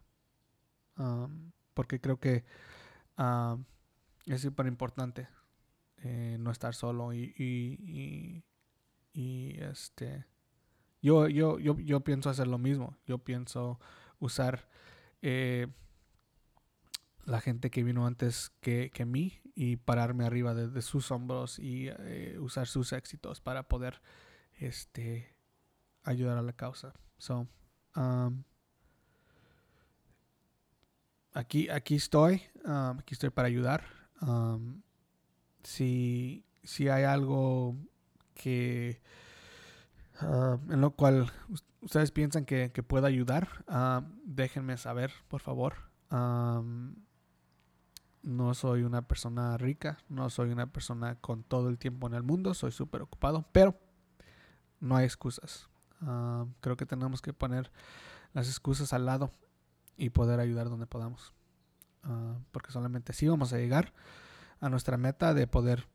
porque creo que es súper importante eh, no estar solo y, este yo, yo, yo, yo pienso hacer lo mismo. Yo pienso usar eh, la gente que vino antes que, que mí y pararme arriba de, sus hombros y eh, usar sus éxitos para poder este, ayudar a la causa. So, aquí, aquí estoy, aquí estoy para ayudar. si, si hay algo que en lo cual ustedes piensan que, que pueda ayudar, déjenme saber, por favor. no soy una persona rica, no soy una persona con todo el tiempo en el mundo, soy súper ocupado, pero no hay excusas. Ah, creo que tenemos que poner las excusas al lado y poder ayudar donde podamos. Ah, porque solamente así vamos a llegar a nuestra meta de poder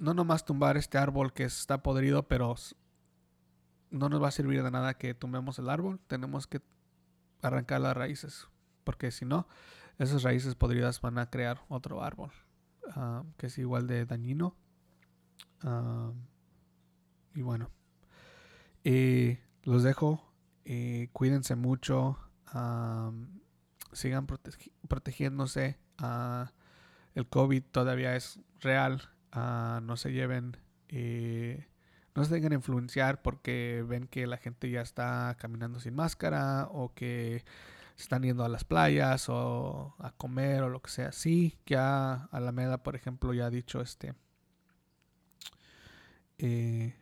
no nomás tumbar este árbol que está podrido, pero no nos va a servir de nada que tumbemos el árbol. Tenemos que arrancar las raíces. Porque si no, esas raíces podridas van a crear otro árbol ah, que es igual de dañino. y bueno, los dejo. Cuídense mucho. sigan protegiéndose. Ah, el COVID todavía es real. Ah, no se lleven. no se dejen influenciar porque ven que la gente ya está caminando sin máscara o que están yendo a las playas o a comer o lo que sea. Sí, ya Alameda, por ejemplo, ya ha dicho este eh,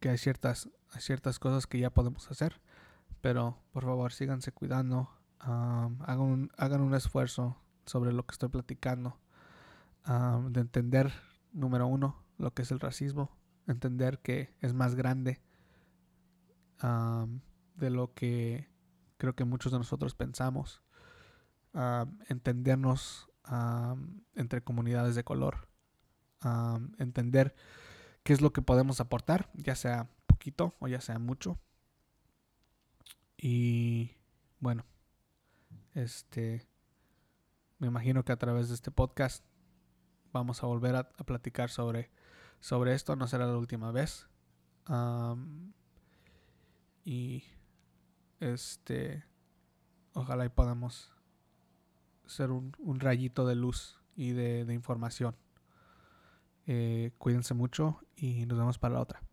que hay ciertas ciertas cosas que ya podemos hacer. Pero por favor, síganse cuidando. hagan, un, hagan un esfuerzo sobre lo que estoy platicando. de entender, número uno, lo que es el racismo, entender que es más grande de lo que creo que muchos de nosotros pensamos, entendernos entre comunidades de color, entender qué es lo que podemos aportar, ya sea poquito o ya sea mucho. Y bueno, este, me imagino que a través de este podcast vamos a volver a, platicar sobre, sobre esto, no será la última vez. y este, ojalá y podamos ser un, rayito de luz y de, información. Eh, cuídense mucho y nos vemos para la otra.